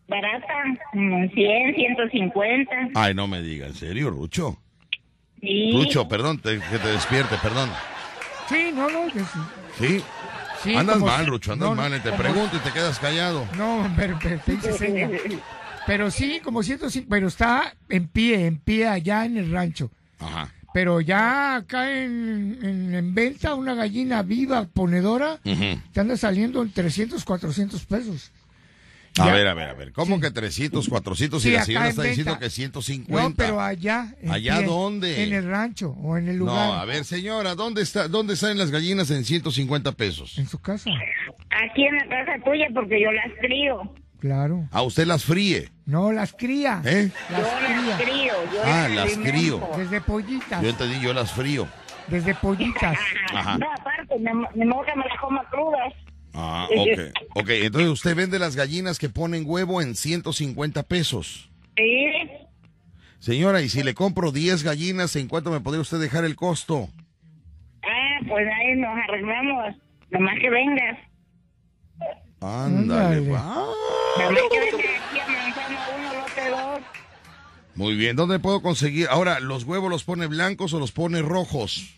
barata, mm, 100, 150. ay no me diga en serio Rucho Sí. Rucho perdón te- que te despierte perdón Sí, no, no, que sí. sí Sí, andas como- mal, Rucho, andas no, mal. Te como- pregunto y te quedas callado. No, pero, pero te hice seña. Pero sí, como 105, pero está en pie, en pie allá en el rancho. Ajá. Pero ya acá en, en, en venta una gallina viva, ponedora, te anda saliendo en 300, 400 pesos. A ver, a ver, a ver. ¿Cómo que 300, 400 Sí, y la señora está venta. diciendo que 150? No, pero allá. ¿Allá pie, dónde? En el rancho o en el No, lugar. a ver, señora, ¿dónde está, dónde salen las gallinas en 150 pesos? En su casa. Aquí en la casa tuya porque yo las crío. Claro. A usted las fríe, No, las cría. ¿eh? Las yo las crío. Yo Ah, las alimento. crío. Desde pollitas. Yo entendí, yo las frío. Desde pollitas. Ajá. No, aparte, me, me me las como crudas. Ah, ok. Ok, entonces usted vende las gallinas que ponen huevo en 150 pesos. Sí. Señora, y si le compro 10 gallinas, ¿en cuánto me podría usted dejar el costo? Ah, pues ahí nos arreglamos. Nomás que vengas. Ándale, va. Nomás que vengas aquí a Manzana 1, lote 2. Muy bien, ¿dónde puedo conseguir? Ahora, ¿los huevos los pone blancos o los pone rojos?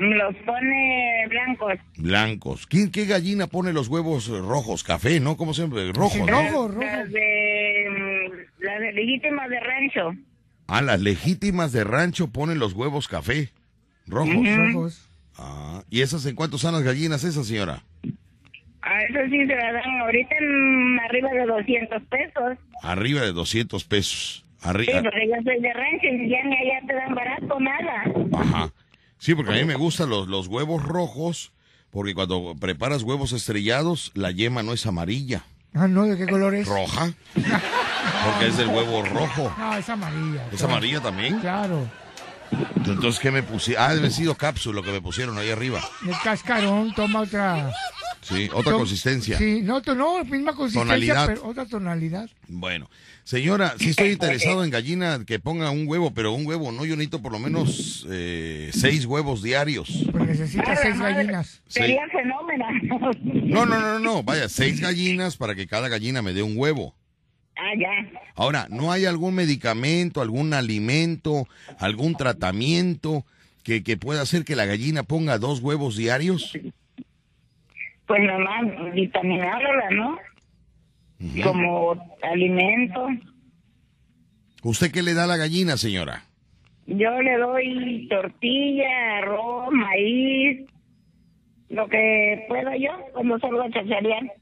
Los pone blancos. Blancos. ¿Quién, ¿Qué gallina pone los huevos rojos? Café, ¿no? ¿Cómo siempre? Rojos, rojo, rojo. Las de, mm, las de legítimas de rancho. Ah, las legítimas de rancho ponen los huevos café. Rojos. Rojos. Ah, ¿y esas en cuánto son las gallinas esas, señora? A eso sí se la dan ahorita en arriba de 200 pesos. Arriba de 200 pesos. Sí, Arriba. porque yo soy de rancho y ya ni allá te dan barato nada. Ajá. Sí, porque a mí me gustan los, los huevos rojos, porque cuando preparas huevos estrellados, la yema no es amarilla, Ah, no, ¿de qué color es? roja. Porque es del huevo rojo. No, es amarilla. ¿Es claro. amarilla también? Claro. Entonces, ¿qué me pusieron? Ah, debe sido cápsula lo que me pusieron ahí arriba. El cascarón toma otra. Sí, otra to- consistencia. Sí, no, no, misma consistencia, Tonalidad. pero otra tonalidad. Bueno, señora, sí estoy interesado en gallina que ponga un huevo, pero un huevo, no, yo necesito por lo menos eh, seis huevos diarios. Pues necesita seis gallinas. Sí. Sería fenómeno. No, no, no, no, vaya, seis gallinas para que cada gallina me dé un huevo. ah, ya. Ahora, ¿no hay algún medicamento, algún alimento, algún tratamiento que, que pueda hacer que la gallina ponga dos huevos diarios? Pues nomás vitaminarla, ¿no? Como alimento. ¿Usted qué le da a la gallina, señora? Yo le doy tortilla, arroz, maíz, lo que pueda yo cuando salgo a chacharear.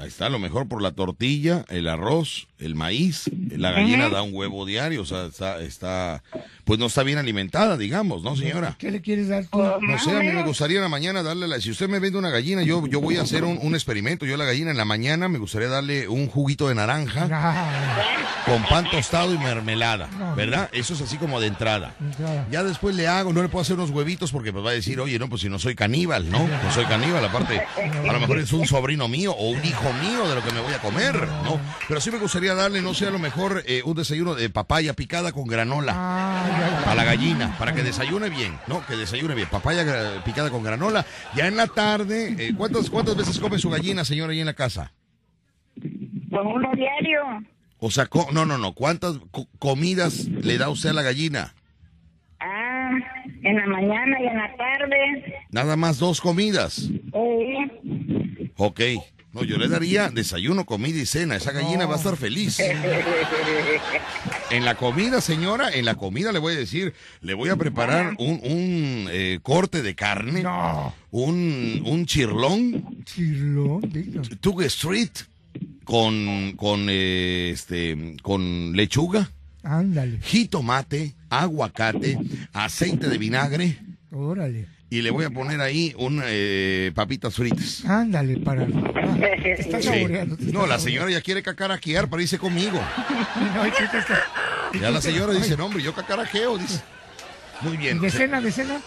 Ahí está, lo mejor por la tortilla, el arroz, el maíz. La gallina da un huevo diario, o sea, está, está, pues no está bien alimentada, digamos, ¿no, señora? ¿Qué le quieres dar tú? No sé, a mí me gustaría en la mañana darle, la, si usted me vende una gallina, yo, yo voy a hacer un, un experimento. Yo a la gallina en la mañana me gustaría darle un juguito de naranja Ah, con pan tostado y mermelada. ¿verdad? Eso es así como de entrada. Ya después le hago, no le puedo hacer unos huevitos porque pues va a decir, oye, no, pues si no soy caníbal, ¿no? No soy caníbal, aparte, a lo mejor es un sobrino mío o un hijo mío de lo que me voy a comer, ¿no? Pero sí me gustaría darle, no sé, a lo mejor eh, un desayuno de papaya picada con granola Ah, a la gallina, para que desayune bien, ¿no? Que desayune bien. Papaya gra- picada con granola. Ya en la tarde, eh, ¿cuántas, ¿cuántas veces come su gallina, señora, ahí en la casa? Con uno diario. O sea, co- no, no, no. ¿Cuántas co- comidas le da usted a la gallina? Ah, en la mañana y en la tarde. Nada más dos comidas. Eh, Ok. No, yo le daría desayuno, comida y cena. Esa gallina va a estar feliz. En la comida, señora, en la comida le voy a decir, le voy a preparar un, un, eh, corte de carne, No. un, un chirlón, Chirlón. Tug Street, con, con, eh, este, con lechuga, Ándale, jitomate, aguacate, aceite de vinagre órale. Y le voy a poner ahí un eh, papitas fritas. Ándale, para. Ah, te estás Sí. saboreando. te No, la señora ya quiere cacaraquear para irse conmigo. No, y tú te estás- Ya la señora dice, no, hombre, yo cacaraqueo, dice. Muy bien. ¿De cena, de cena?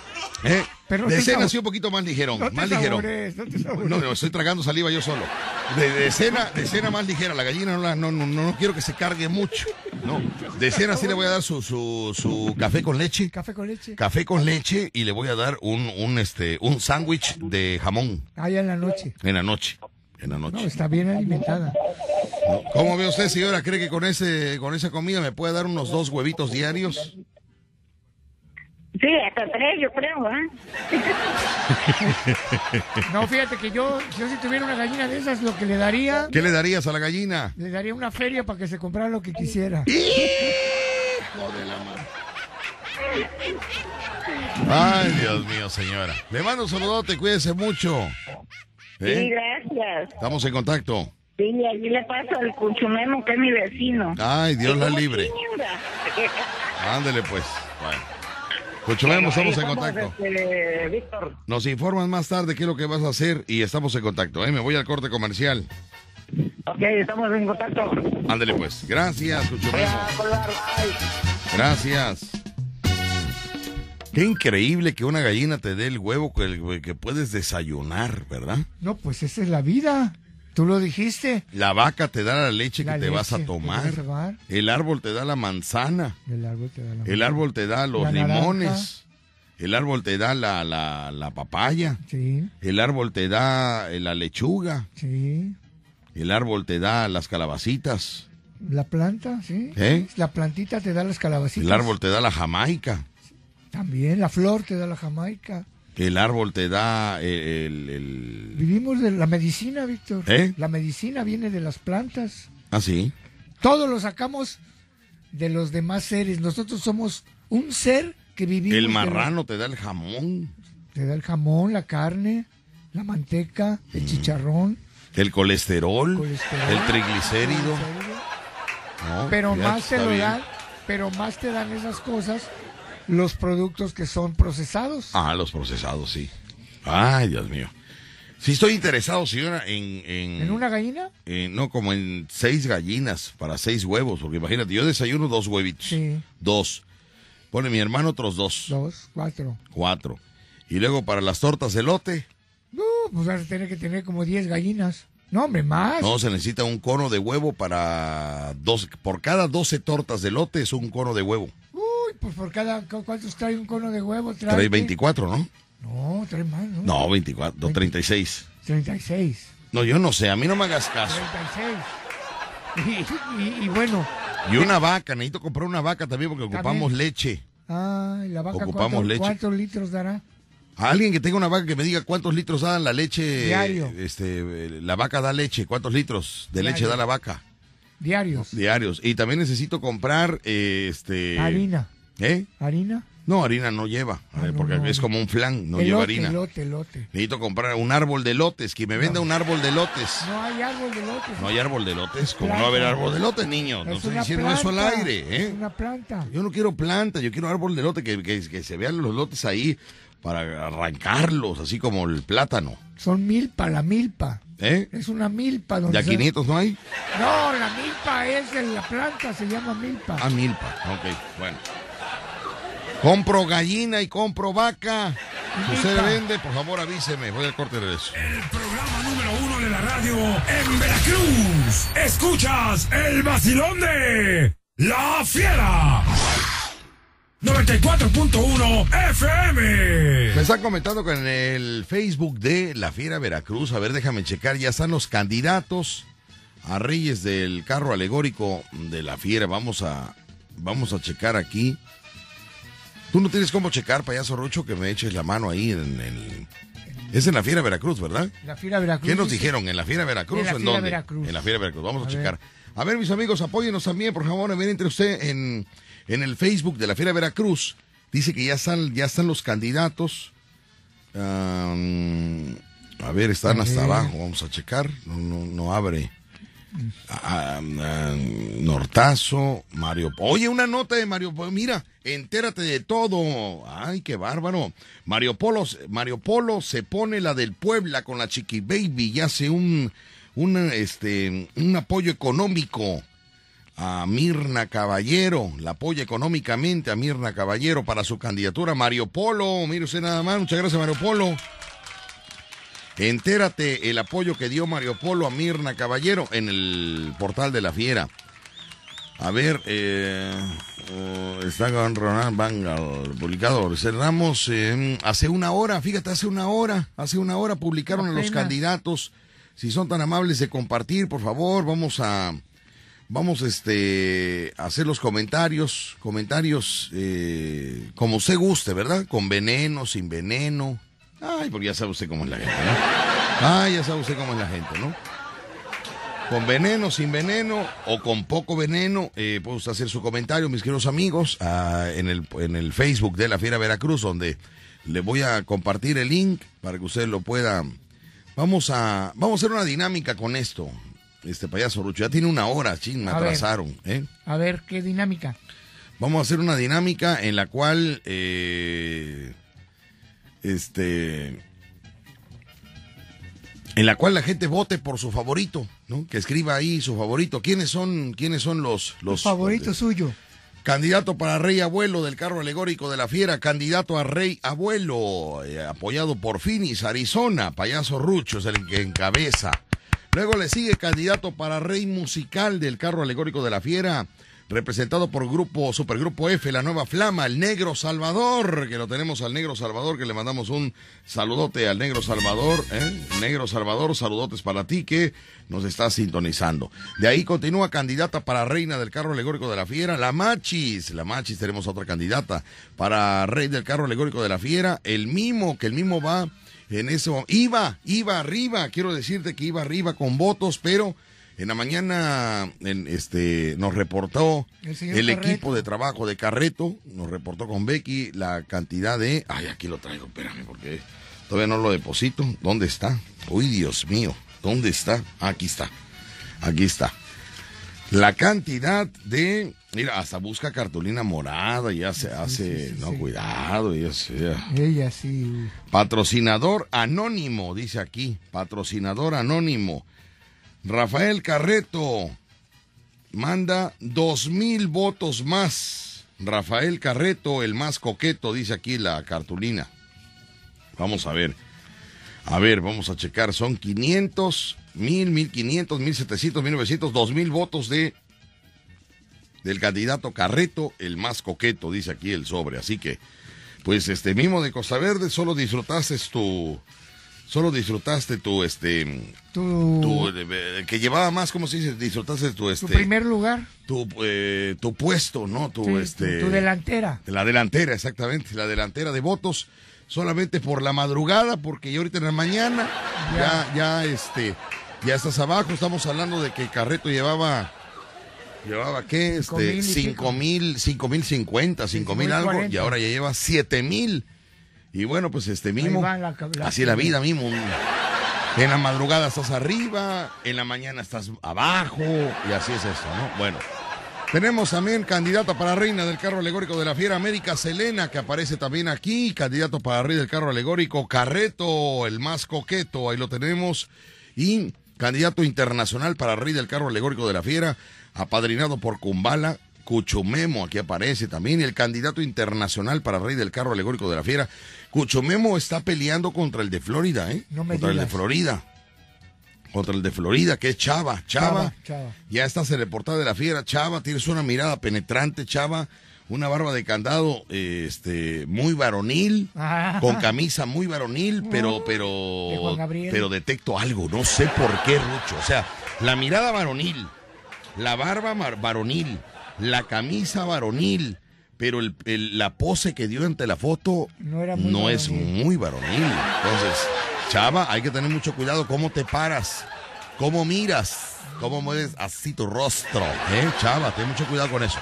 ¿Eh? Pero no de cena sí un poquito más ligero, No más ligero. no. No, no, estoy tragando saliva yo solo. De, de cena, de cena más ligera. La gallina no, la, no, no, no, no quiero que se cargue mucho. No. De cena sí le voy a dar su, su, su café con leche. Café con leche. Café con leche y le voy a dar un, un, este, un sándwich de jamón Allá en la noche. en la noche. En la No, noche. está bien alimentada. ¿Cómo ve usted, señora? ¿Cree que con ese, con esa comida me puede dar unos dos huevitos diarios? Sí, hasta tres, yo creo, ¿ah? No, fíjate que yo, yo si tuviera una gallina de esas, lo que le daría, ¿Qué le darías a la gallina? le daría una feria para que se comprara lo que quisiera. Ay, Dios mío, señora. Le mando un saludote, cuídese mucho. Sí, ¿Eh? gracias. Estamos en contacto. Sí, aquí le paso al cuchumemo, que es mi vecino. Ay, Dios la ¿Cómo libre. Ándele pues. Bueno. Cuchumemo, estamos en contacto. Este, Víctor. Nos informan más tarde qué es lo que vas a hacer y estamos en contacto. ¿eh? Me voy al corte comercial. Ok, estamos en contacto. Ándele pues. Gracias, Cuchumemo. Gracias. Qué increíble que una gallina te dé el huevo que, que puedes desayunar, ¿verdad? No, pues esa es la vida. Tú lo dijiste. La vaca te da la leche La que te vas a tomar. a. El árbol te da la manzana. El árbol te da la El árbol te da los La naranja. limones. El árbol te da la, la, la papaya. Sí, El árbol te da eh, la lechuga. sí. El árbol te da las calabacitas. La planta, sí. ¿Eh? La plantita te da las calabacitas. El árbol te da la jamaica. También la flor te da la jamaica. El árbol te da el... el- el- Vivimos de la medicina, Víctor. ¿Eh? La medicina viene de las plantas. Ah, sí. Todo lo sacamos de los demás seres. Nosotros somos un ser que vivimos. El marrano te da el jamón. Te da el jamón, la carne, la manteca, el chicharrón. El colesterol. Colesterol. El triglicérido. No, Pero fíjate, más te lo dan, pero más te dan esas cosas los productos que son procesados. Ah, los procesados, sí. Ay, Dios mío. Sí estoy interesado, señora, en... En, ¿En una gallina? no, como en seis gallinas para seis huevos, porque imagínate, yo desayuno dos huevitos. Sí. Dos. Pone mi hermano otros dos. Dos, cuatro. Cuatro. Y luego para las tortas de lote, No, pues vas a tener que tener como 10 gallinas. No, hombre, más. no, se necesita un cono de huevo para dos, por cada 12 tortas de lote es un cono de huevo. Pues por cada. cu- ¿Cuántos trae un cono de huevo? Trae, Trae 24, ¿no? No, trae más, ¿no? No, 24, no, 36. 36. No, yo no sé, a mí no me hagas caso. 36. Y, y- y bueno. Y una vaca, necesito comprar una vaca también porque También. ocupamos leche. Ay, la vaca, Ocupamos ¿cuántos, leche. ¿cuántos litros dará? Alguien que tenga una vaca que me diga cuántos litros da la leche. Diario. Este, la vaca da leche, cuántos litros de leche da la vaca Diarios. diarios. Y también necesito comprar, eh, este. Harina. ¿Eh? ¿Harina? No, harina no lleva, eh, porque Ah, no, es como un flan, no lleva harina. elote, elote. Necesito comprar un árbol de lotes, que me venda un árbol de lotes. No hay árbol de lote. No hay árbol de lotes, ¿cómo no va a haber árbol de lotes, niño? No Es estoy diciendo eso al aire, ¿eh? Es una planta. Yo no quiero planta, yo quiero árbol de lote, que, que- que se vean los lotes ahí para arrancarlos, así como el plátano. Son milpa, la milpa. ¿Eh? Es una milpa. Donde ¿Ya se- 500 no hay? No, la milpa es en la planta, se llama milpa. Ah, milpa. Ok, bueno. Compro gallina y compro vaca. Si usted vende, por favor avíseme. Voy al corte de eso. El programa número uno de la radio en Veracruz. Escuchas el vacilón de La Fiera. 94.1 FM. Me están comentando que en el Facebook de La Fiera Veracruz, a ver, déjame checar, ya están los candidatos a Reyes del carro alegórico de La Fiera. Vamos a, vamos a checar aquí. Tú no tienes cómo checar, payaso Rucho, que me eches la mano ahí en el... Es en la Fiera Veracruz, ¿verdad? La Fiera Veracruz. ¿Qué nos dijeron? ¿En la Fiera Veracruz En la o en Fiera dónde? Veracruz. En la Fiera Veracruz. Vamos a, A ver. checar. A ver, mis amigos, apóyenos también, por favor. A ver, entre usted en, en el Facebook de la Fiera Veracruz. Dice que ya están, ya están los candidatos. A ver, están A hasta ver. abajo. Vamos a checar. No, no, no abre. Ah, ah, Nortazo, Mario. Oye, una nota de Mario. Mira, entérate de todo. Ay, qué bárbaro. Mario Polo, Mario Polo se pone la del Puebla con la Chiqui Baby y hace un, un, este, un apoyo económico a Mirna Caballero. La apoya económicamente a Mirna Caballero para su candidatura. Mario Polo, mire usted nada más. Muchas gracias, Mario Polo. Entérate el apoyo que dio Mario Polo a Mirna Caballero en el portal de la Fiera. A ver, eh, oh, está con Ronald Bangal, publicado. Cerramos eh, hace una hora, fíjate, hace una hora, hace una hora publicaron a los candidatos. Si son tan amables de compartir, por favor, vamos a, vamos este, a hacer los comentarios, comentarios eh, como usted guste, ¿verdad? Con veneno, sin veneno. Ay, porque ya sabe usted cómo es la gente, ¿no? Ay, ya sabe usted cómo es la gente, ¿no? Con veneno, sin veneno o con poco veneno, eh, puede usted hacer su comentario, mis queridos amigos, ah, en, el, en el Facebook de la Fiera Veracruz, donde le voy a compartir el link para que usted lo pueda. Vamos a, vamos a hacer una dinámica con esto. Este payaso Rucho, ya tiene una hora, ching, me A ver. atrasaron, ¿eh? A ver, qué dinámica. Vamos a hacer una dinámica en la cual, eh, este, en la cual la gente vote por su favorito, ¿no? Que escriba ahí su favorito. ¿Quiénes son, quiénes son los, los Favorito suyo. Candidato para Rey Abuelo del carro alegórico de la fiera, candidato a Rey Abuelo, eh, apoyado por Finis, Arizona, Payaso Rucho es el que encabeza. Luego le sigue candidato para Rey Musical del carro alegórico de la fiera, representado por grupo Supergrupo F, la nueva flama, el Negro Salvador, que lo tenemos al Negro Salvador, que le mandamos un saludote al Negro Salvador, ¿eh? Negro Salvador, saludotes para ti que nos está sintonizando. De ahí continúa candidata para reina del carro alegórico de la fiera, la Machis, la Machis tenemos otra candidata para rey del carro alegórico de la fiera, el Mimo, que el Mimo va en ese iba, iba arriba, quiero decirte que iba arriba con votos, pero en la mañana en, este nos reportó El equipo de trabajo de Carreto, nos reportó con Becky la cantidad de... Ay, aquí lo traigo, espérame, porque todavía no lo deposito. ¿Dónde está? Uy, Dios mío, ¿dónde está? Aquí está, aquí está. La cantidad de... Mira, hasta busca cartulina morada y hace, hace, sí, no, sí. cuidado, Ella sí. Patrocinador anónimo, dice aquí. Patrocinador anónimo. Rafael Carreto manda dos mil votos más. Rafael Carreto, el más coqueto, dice aquí la cartulina. Vamos a ver. A ver, vamos a checar. Son 500, 1000, 1500, 1700, 1900, 2000 votos de del candidato Carreto, el más coqueto, dice aquí el sobre. Así que, pues, este Mimo de Costa Verde, solo disfrutaste tu, solo disfrutaste tu, este, Tu, tu, eh, que llevaba más, ¿cómo se dice? Disfrutaste tu, este, tu primer lugar. tu, eh, tu puesto, ¿no? Tu, Sí, tu- este, tu delantera. la delantera, exactamente, la delantera de votos, solamente por la madrugada, porque ya ahorita en la mañana, ya, ya, este, ya estás abajo, estamos hablando de que Carreto llevaba, llevaba, ¿qué? Este, cinco mil, cinco mil cincuenta, cinco mil algo, y ahora ya lleva siete mil. Y bueno, pues este mismo, va la- la- así es la vida mismo. En la madrugada estás arriba, en la mañana estás abajo, y así es esto, ¿no? Bueno. Tenemos también candidata para reina del carro alegórico de la Fiera América, Selena, que aparece también aquí. Candidato para rey del carro alegórico, Carreto, el más coqueto, ahí lo tenemos. Y candidato internacional para rey del carro alegórico de la Fiera, apadrinado por Kumbala, Cuchumemo, aquí aparece también, el candidato internacional para rey del carro alegórico de la fiera. Cuchumemo está peleando contra el de Florida, ¿eh? No me contra el de. Florida. Contra el de Florida, que es Chava. Chava, Chava, Chava. ya estás en el portal de la fiera. Chava, tienes una mirada penetrante, Chava. Una barba de candado, este, muy varonil, Ah. con camisa muy varonil, pero, de pero, pero detecto algo, no sé por qué, Rucho. O sea, la mirada varonil, la barba varonil, la camisa varonil, pero el, el- la pose que dio ante la foto No era muy no es muy varonil. Entonces, Chava, hay que tener mucho cuidado cómo te paras, cómo miras, cómo mueves así tu rostro. ¿eh? Chava, ten mucho cuidado con eso.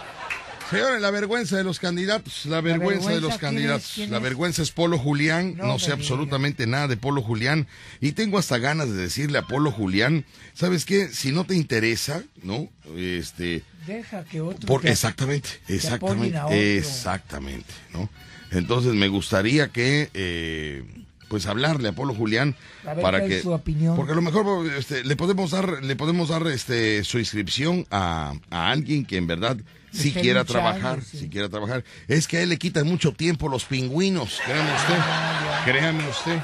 Señores, la vergüenza de los candidatos, la vergüenza, de los vergüenza, ¿quién candidatos. La vergüenza es Polo Julián, no, No sé me absolutamente nada de Polo Julián y tengo hasta ganas de decirle a Polo Julián, ¿sabes qué? Si no te interesa, ¿no? Este, Deja que otro. por, te- exactamente, exactamente, otro. exactamente, ¿no? Entonces me gustaría que, eh, pues hablarle a Polo Julián A ver para que, es su opinión. porque a lo mejor este, le podemos dar, le podemos dar este su inscripción a, a alguien que en verdad sí Esté quiera luchando, trabajar, sí. si quiera trabajar. Es que a él le quitan mucho tiempo los pingüinos, créame usted, Ah, créame usted,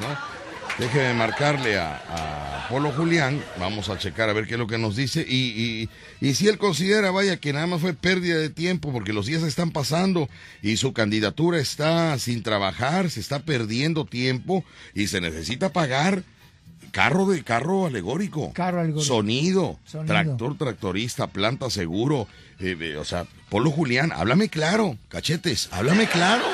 ¿no? Déjeme marcarle a, a Polo Julián, vamos a checar a ver qué es lo que nos dice y, y, y si él considera, vaya, que nada más fue pérdida de tiempo porque los días están pasando y su candidatura está sin trabajar, se está perdiendo tiempo y se necesita pagar carro de carro alegórico, Carro alegórico. sonido, Sonido. tractor, tractorista, planta seguro, eh, eh, o sea, Polo Julián, háblame claro, cachetes, háblame claro.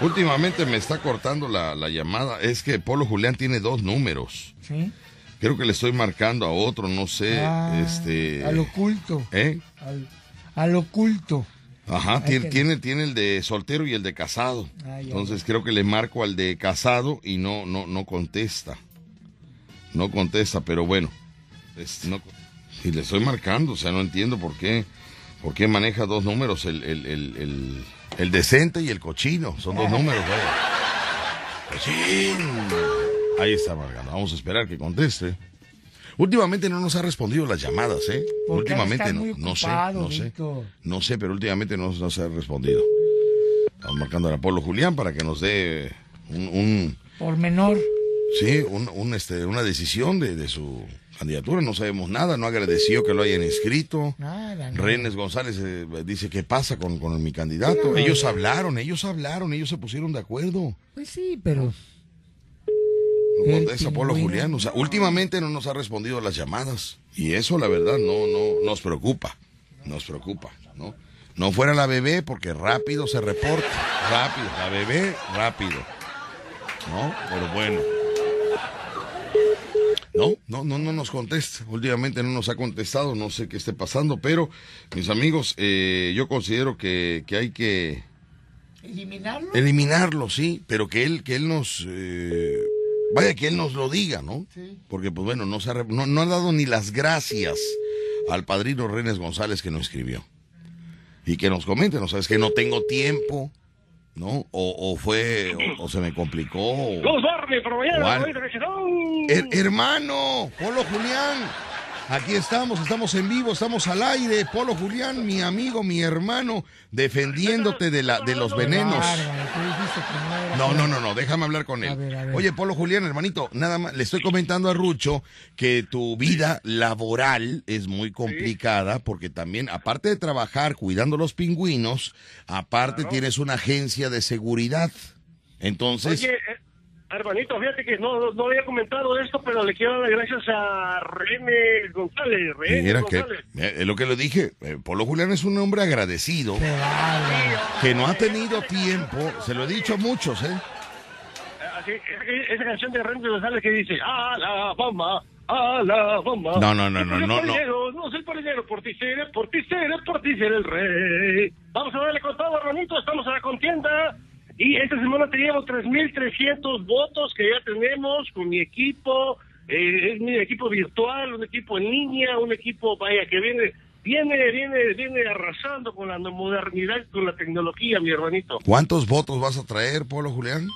Últimamente me está cortando la, la llamada. Es que Polo Julián tiene dos números. Sí. Creo que le estoy marcando a otro, no sé. Ah, este. Al oculto. ¿Eh? Al, al oculto. Ajá, tiene, que- tiene, tiene el de soltero y el de casado. Ah, Entonces creo que le marco al de casado y no, no, no contesta. No contesta, pero bueno. es- no, y le estoy marcando, o sea, no entiendo por qué, por qué maneja dos números, el, el, el, el, el decente y el cochino. Son dos números, vaya. Cochín. Ahí está marcando. Vamos a esperar que conteste. Últimamente no nos ha respondido las llamadas, ¿eh? Porque últimamente no, no sé, no sé. No sé, pero últimamente no nos ha respondido. Estamos marcando a Polo Julián para que nos dé un, un- Por menor. sí, un, un, este, una decisión de, de su candidatura. No sabemos nada, no agradeció que lo hayan inscrito. Nada. no. Renes González eh, dice qué pasa con, con mi candidato. Ellos hablaron, ellos hablaron, ellos se pusieron de acuerdo. Pues sí, pero. No contesta Polo. Julián. O sea, últimamente no nos ha respondido las llamadas. Y eso, la verdad, no, no, nos preocupa. Nos preocupa, ¿no? No fuera la bebé porque rápido se reporta. Rápido. La bebé, rápido. ¿No? Pero bueno. No, no, no, no nos contesta. Últimamente no nos ha contestado. No sé qué esté pasando. Pero, mis amigos, eh, yo considero que, que hay que ¿Eliminarlo? eliminarlo, sí, pero que él, que él nos, eh, vaya que él nos lo diga, ¿no? Sí. Porque pues bueno, no, se ha, no, no ha dado ni las gracias al padrino Renes González que nos escribió. Y que nos comente, ¿no? Sabes que no tengo tiempo, ¿no? O, o fue, o, o se me complicó. bonita recesión. Her- hermano, Polo Julián, aquí estamos, estamos en vivo, estamos al aire. Polo Julián, mi amigo, mi hermano, defendiéndote de, la, de los venenos. No No, no, no, déjame hablar con él. Oye, Polo Julián, hermanito, nada más, le estoy comentando a Rucho que tu vida laboral es muy complicada porque también, aparte de trabajar cuidando los pingüinos, aparte tienes una agencia de seguridad. Entonces, Oye, eh, hermanito, fíjate que no, no había comentado esto, pero le quiero dar gracias a René González. René mira que, González. eh, es lo que le dije, eh, Polo Julián es un hombre agradecido, que no ha tenido tiempo, se lo he dicho a muchos, ¿eh? Así, esa, canción de René González que dice, a la bomba, a la bomba. No, no, no, no, no, soy no. no soy polinero, por ti seré, por ti seré, por ti seré el rey. Vamos a darle con todo, hermanito, estamos a la contienda. Y esta semana teníamos 3.300 votos que ya tenemos con mi equipo. Eh, es mi equipo virtual, un equipo en línea, un equipo, vaya, que viene, viene, viene, viene arrasando con la modernidad, con la tecnología, mi hermanito. ¿Cuántos votos vas a traer, Polo Julián?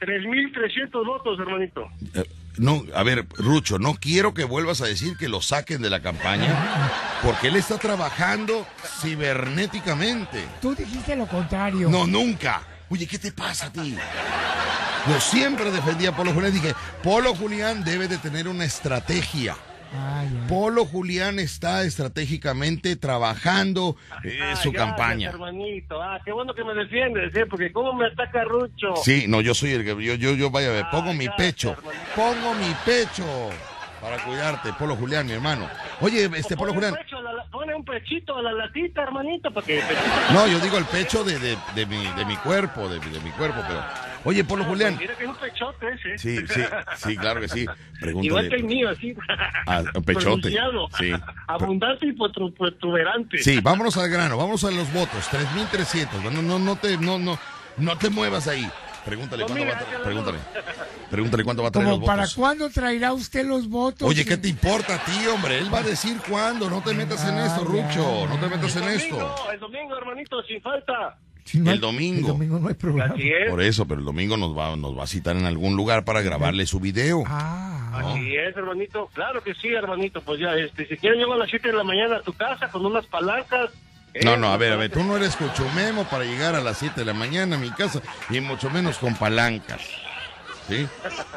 3.300 votos, hermanito. Eh, no, a ver, Rucho, no quiero que vuelvas a decir que lo saquen de la campaña, porque él está trabajando cibernéticamente. Tú dijiste lo contrario. No, nunca. Oye, ¿qué te pasa a ti? Yo siempre defendía a Polo Julián. Dije, Polo Julián debe de tener una estrategia. Ah. Polo Julián está estratégicamente trabajando eh, Ah, su gracias, campaña. hermanito. Ah, qué bueno que me defiendes, ¿eh? Porque cómo me ataca Rucho. Sí, no, yo soy el que yo, yo, yo vaya a ver, pongo mi pecho, hermanito. pongo mi pecho para cuidarte, Polo Julián, mi hermano. Oye, este Polo Julián, la- Pone un pechito a la latita, hermanito, para que... no, yo digo el pecho de, de, de mi, de mi cuerpo, de, de mi cuerpo, pero, oye, Polo Julián, Mira que es un pechote ese. sí, sí, sí, claro que sí, Igual que el mío, así. Ah, un pechote, sí. Abundante y protuberante. Sí, vámonos al grano, vamos a los votos, 3.300, no, no, no te, no, no, no te muevas ahí. Pregúntale No, cuánto va mira, a tra- hágalo. pregúntale. Pregúntale cuánto va a traer los Como para votos. cuándo traerá usted los votos? Oye, ¿qué te importa a ti, hombre? Él va a decir cuándo. No te metas en esto, Rucho. No te metas en el esto. domingo, el domingo, hermanito, sin falta. Si no hay- El domingo. El domingo no hay programa. Así es. Por eso, pero el domingo nos va, nos va a citar en algún lugar para grabarle su video. Ah, Así es, hermanito. Claro que sí, hermanito. Pues ya, este, si quieres llego a las 7 de la mañana a tu casa con unas palancas. ¿Eh? No, no, a ver, a ver, tú no eres cochumemo para llegar a las 7 de la mañana a mi casa y mucho menos con palancas. ¿Sí?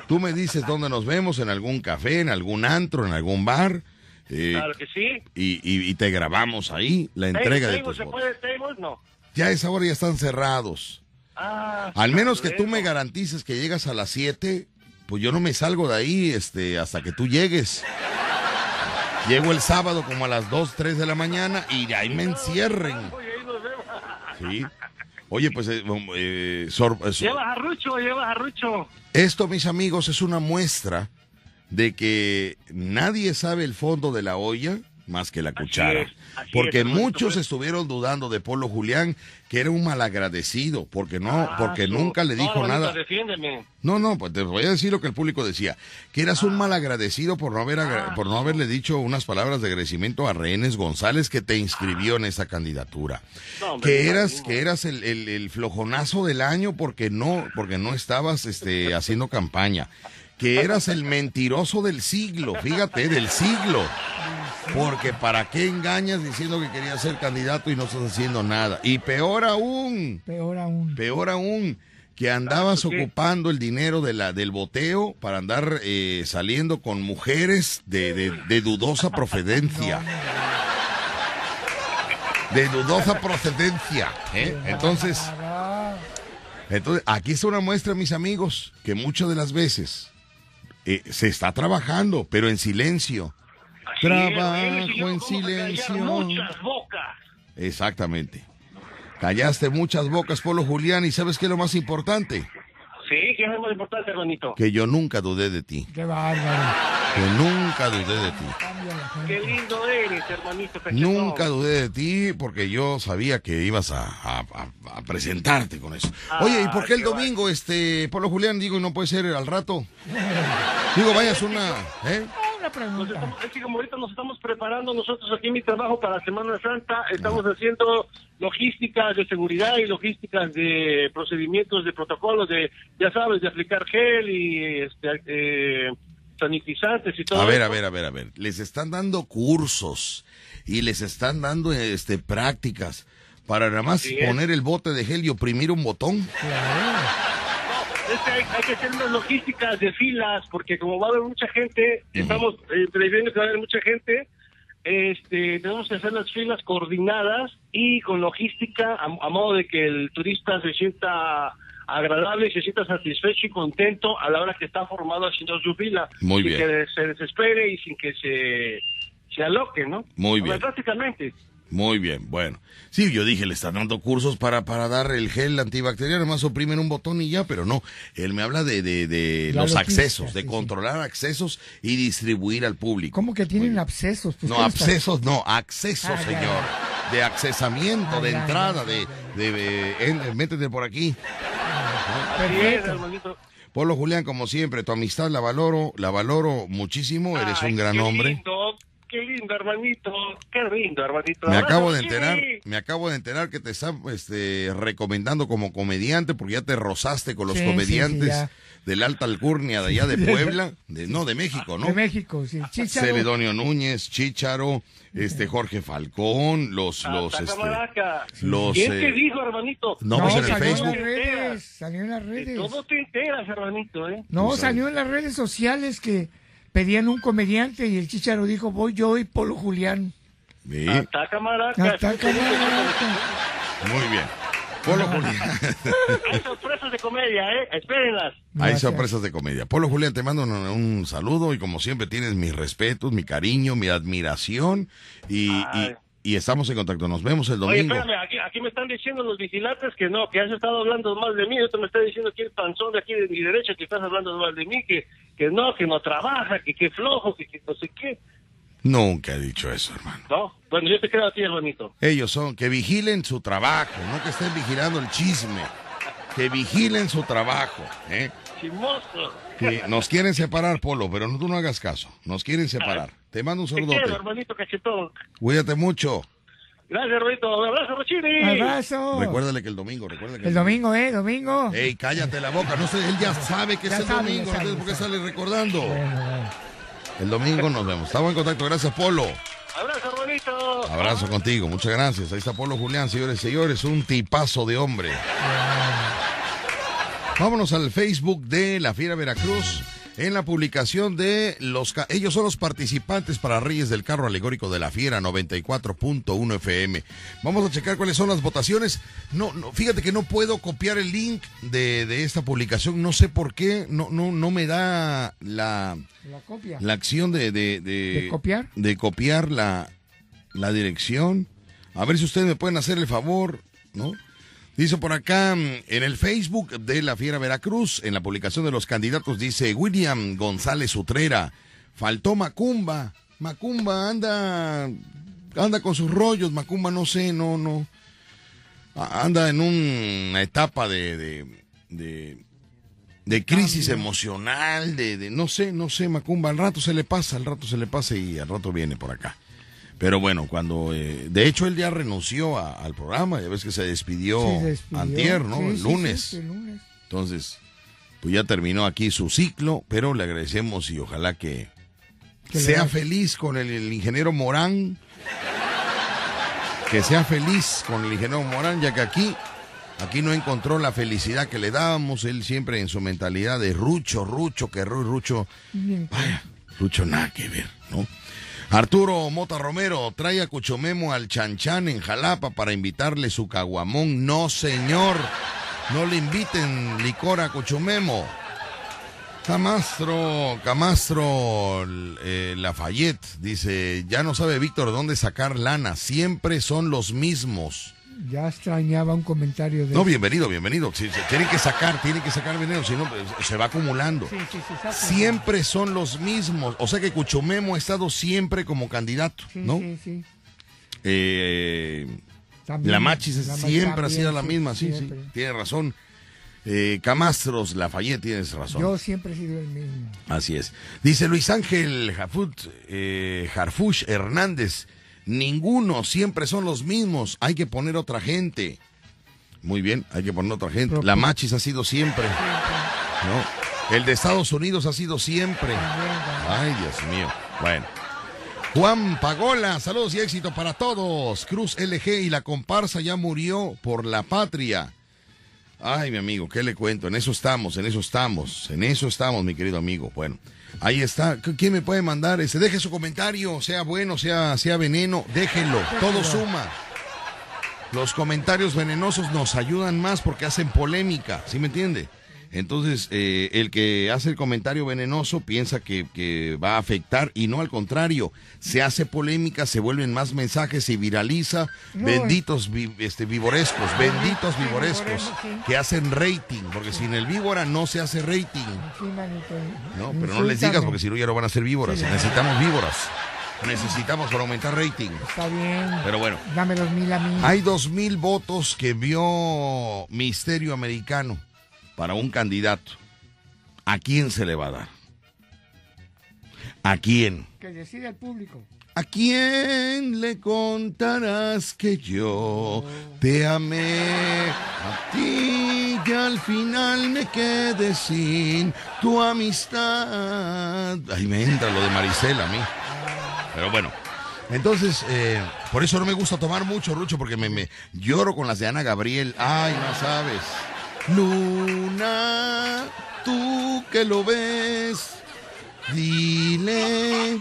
Tú me dices dónde nos vemos, en algún café, en algún antro, en algún bar, eh, Claro que sí. y, y- y te grabamos ahí la entrega de ¿Table, tus ¿Se puede? No. Ya a esa hora ya están cerrados. Ah, Al menos que tú me garantices que llegas a las 7, pues yo no me salgo de ahí este, hasta que tú llegues. Llego el sábado como a las 2, 3 de la mañana y de ahí me encierren. Oye, ahí nos vemos. Sí. Oye, pues eh, eh, sor- eh, sor- Llevas a Rucho, llevas a Rucho. esto, mis amigos, es una muestra de que nadie sabe el fondo de la olla más que la cuchara. Así porque es, muchos pues. estuvieron dudando de Polo Julián, que era un malagradecido, porque no, Ah, porque nunca le dijo nada. Defiéndeme. No, no, pues te voy a decir lo que el público decía, que eras Ah. un malagradecido por no haber agra- por no haberle dicho unas palabras de agradecimiento a Rehenes González que te inscribió en esa candidatura. No, hombre, que eras que eras el, el- el flojonazo del año porque no porque no estabas este haciendo campaña. Que eras el mentiroso del siglo, fíjate, del siglo. Porque para qué engañas diciendo que querías ser candidato y no estás haciendo nada. Y peor aún, peor aún. Peor aún, que andabas ¿por qué? ocupando el dinero de la, del boteo para andar eh, saliendo con mujeres de, de- de dudosa procedencia. De dudosa procedencia. ¿eh? Entonces, entonces, aquí está una muestra, mis amigos, que muchas de las veces eh, se está trabajando, pero en silencio. Trabajo en silencio. Muchas bocas. Exactamente. Callaste muchas bocas, Polo Julián, y ¿sabes qué es lo más importante? Sí, que es lo más importante, hermanito. Que yo nunca dudé de ti. Qué bárbaro. Que nunca dudé de ti. Qué lindo eres, hermanito. cachetón. Nunca dudé de ti porque yo sabía que ibas a, a- a- a presentarte con eso. Oye, ¿y por qué el qué domingo, este, Polo Julián, digo, no puede ser al rato? Digo, vayas una, ¿eh? Una Nos pregunta. estamos- es que como ahorita nos estamos preparando nosotros aquí en mi trabajo para Semana Santa, estamos haciendo logísticas de seguridad y logísticas de procedimientos, de protocolos, de, ya sabes, de aplicar gel y este, eh, sanitizantes y todo A ver, a eso. ver, a ver, a ver. Les están dando cursos y les están dando este prácticas para nada más poner el bote de gel y oprimir un botón. Es que hay, hay que hacer unas logísticas de filas, porque como va a haber mucha gente, estamos eh, previendo que va a haber mucha gente, este, tenemos que hacer las filas coordinadas y con logística, a, a modo de que el turista se sienta agradable, se sienta satisfecho y contento a la hora que está formado haciendo su fila. Muy sin bien. que se desespere y sin que se, se aloque, ¿no? Muy bien. Prácticamente. Muy bien, bueno. Sí, yo dije, le están dando cursos para, para dar el gel antibacteriano, más oprimen un botón y ya, pero no. Él me habla de, de, los accesos, de sí, sí. controlar accesos y distribuir al público. ¿Cómo que tienen abscesos? Pues, No, abscesos, no, accesos, Ah, ya, señor. De accesamiento, Ah, de ya, entrada, ya, de, ya. de, de- en- métete por aquí. Perfecto. hermanito. Polo Julián, como siempre, tu amistad la valoro, la valoro muchísimo, eres Ay, un gran qué hombre. lindo, qué lindo hermanito. Qué lindo, hermanito. Me acabo de enterar, me acabo de enterar que te están este, recomendando como comediante porque ya te rozaste con los Sí, comediantes sí, del Alta Alcurnia de allá de Puebla, de, no, de México, ¿no? De México, sí. Chícharo. Celedonio Núñez, Chícharo, este Jorge Falcón, los, los, Hasta este, los, ¿Quién eh, te dijo, hermanito? no, pues en el salió Facebook. en las redes, salió en las De redes. todo te enteras, hermanito, ¿eh? No, Pues, salió en las redes sociales que pedían un comediante y el Chicharo dijo, voy yo y Polo Julián. Sí, Hasta Camaraca. Hasta Camaraca. muy bien. Polo Julián. Hay sorpresas de comedia, ¿eh? Espérenlas. Hay sorpresas de comedia. Polo Julián, te mando un, un saludo y como siempre tienes mis respetos, mi cariño, mi admiración y, y, estamos en contacto. Nos vemos el Oye, domingo. espérame, aquí, aquí me están diciendo los vigilantes que no, que has estado hablando mal de mí. Otro me está diciendo aquí el panzón de aquí de mi derecha que estás hablando mal de mí, que, que no, que no trabaja, que que flojo, que, que no sé qué. Nunca he dicho eso, hermano. No, bueno, yo te quedo a ti, hermanito. Ellos son que vigilen su trabajo, no que estén vigilando el chisme. Que vigilen su trabajo. ¿eh? Chismoso. Que nos quieren separar, Polo, pero no, tú no hagas caso. Nos quieren separar. Te mando un cachetón. Cuídate mucho. Gracias. Un abrazo, Rochini. Abrazo. Recuérdale que el domingo, recuérdale que El domingo, ¿eh? Domingo. Ey, cállate la boca. No sé, él ya sabe que Ya es el sabe, domingo. sabe, no sé por qué sale recordando. Bueno, bueno. El domingo nos vemos. Estamos en contacto. Gracias, Polo. Abrazo, hermanito. Abrazo contigo. Muchas gracias. Ahí está Polo Julián, señores y señores. Un tipazo de hombre. Vámonos al Facebook de La Fiera Veracruz. En la publicación de los... Ellos son los participantes para Reyes del Carro Alegórico de la Fiera 94.1 FM. Vamos a checar cuáles son las votaciones. No, no, fíjate que no puedo copiar el link de, de esta publicación. No sé por qué. No, no, no me da la... La copia. La acción de... ¿De, ¿De copiar? De copiar la, la dirección. A ver si ustedes me pueden hacer el favor, ¿no? Dice por acá mm, en el Facebook de la Fiera Veracruz, en la publicación de los candidatos, dice William González Utrera. Faltó Macumba. Macumba anda, anda con sus rollos. Macumba no sé, no, no. Anda en una etapa de, de, de, de crisis emocional, de, de, no sé, no sé, Macumba. Al rato se le pasa, al rato se le pasa y al rato viene por acá. Pero bueno, cuando, eh, de hecho él ya renunció a- al programa, ya ves que se despidió, se despidió. antier, ¿no? Sí, el lunes. sí, el lunes. Entonces, pues ya terminó aquí su ciclo, pero le agradecemos y ojalá que, sea feliz con el, el ingeniero Morán. Que sea feliz con el ingeniero Morán, ya que aquí, aquí no encontró la felicidad que le dábamos. Él siempre en su mentalidad de Rucho, Rucho, que Ru- Rucho, Bien. vaya, Rucho nada que ver, ¿no? Arturo Mota Romero trae a Cuchomemo al Chanchan en Jalapa para invitarle su caguamón. No, señor. No le inviten licor a Cuchomemo. Camastro, Camastro eh, Lafayette dice, ya no sabe Víctor dónde sacar lana, siempre son los mismos. Ya extrañaba un comentario de... No, bienvenido, bienvenido. Si, se tienen que sacar, tienen que sacar dinero, si no, pues, se va acumulando. Sí, sí, sí. Siempre son los mismos. O sea que Cuchomemo ha estado siempre como candidato, Sí, ¿no? sí, sí. Eh, También, la Machis la siempre ha sido la sí, misma, sí, sí. Tiene razón. Eh, Camastros, Lafayette, tienes razón. Yo siempre he sido el mismo. Así es. Dice Luis Ángel Jafut, eh, Harfush Hernández. Ninguno, siempre son los mismos. Hay que poner otra gente. Muy bien, hay que poner otra gente. La Machis ha sido siempre. ¿no? El de Estados Unidos ha sido siempre. Ay, Dios mío. Bueno. Juan Pagola, saludos y éxito para todos. Cruz LG y la comparsa ya murió por la patria. Ay, mi amigo, ¿qué le cuento? En eso estamos, en eso estamos, en eso estamos, mi querido amigo. Bueno, ahí está. ¿Qu- ¿Quién me puede mandar? Ese, deje su comentario, sea bueno, sea, sea veneno, déjenlo, todo suma. Los comentarios venenosos nos ayudan más porque hacen polémica, ¿sí me entiende? Entonces, eh, el que hace el comentario venenoso piensa que, que va a afectar y no al contrario, se hace polémica, se vuelven más mensajes, se viraliza. No, benditos vi- este, vivorescos, benditos vivorescos que hacen rating, porque sin el víbora no se hace rating. No, pero no les digas porque si no ya no van a ser víboras. Necesitamos víboras. Necesitamos para aumentar rating. Está bien. Pero bueno. Dame los mil a mí. Hay dos mil votos que vio Misterio Americano para un candidato. ¿A quién se le va a dar? ¿A quién? Que decide el público. ¿A quién le contarás que yo te amé? A ti que al final me quedé sin tu amistad. Ahí me entra lo de Maricela a mí. Pero bueno. Entonces, eh, por eso no me gusta tomar mucho, Rucho, porque me, me lloro con las de Ana Gabriel. Ay, no sabes. Luna, tú que lo ves, dile.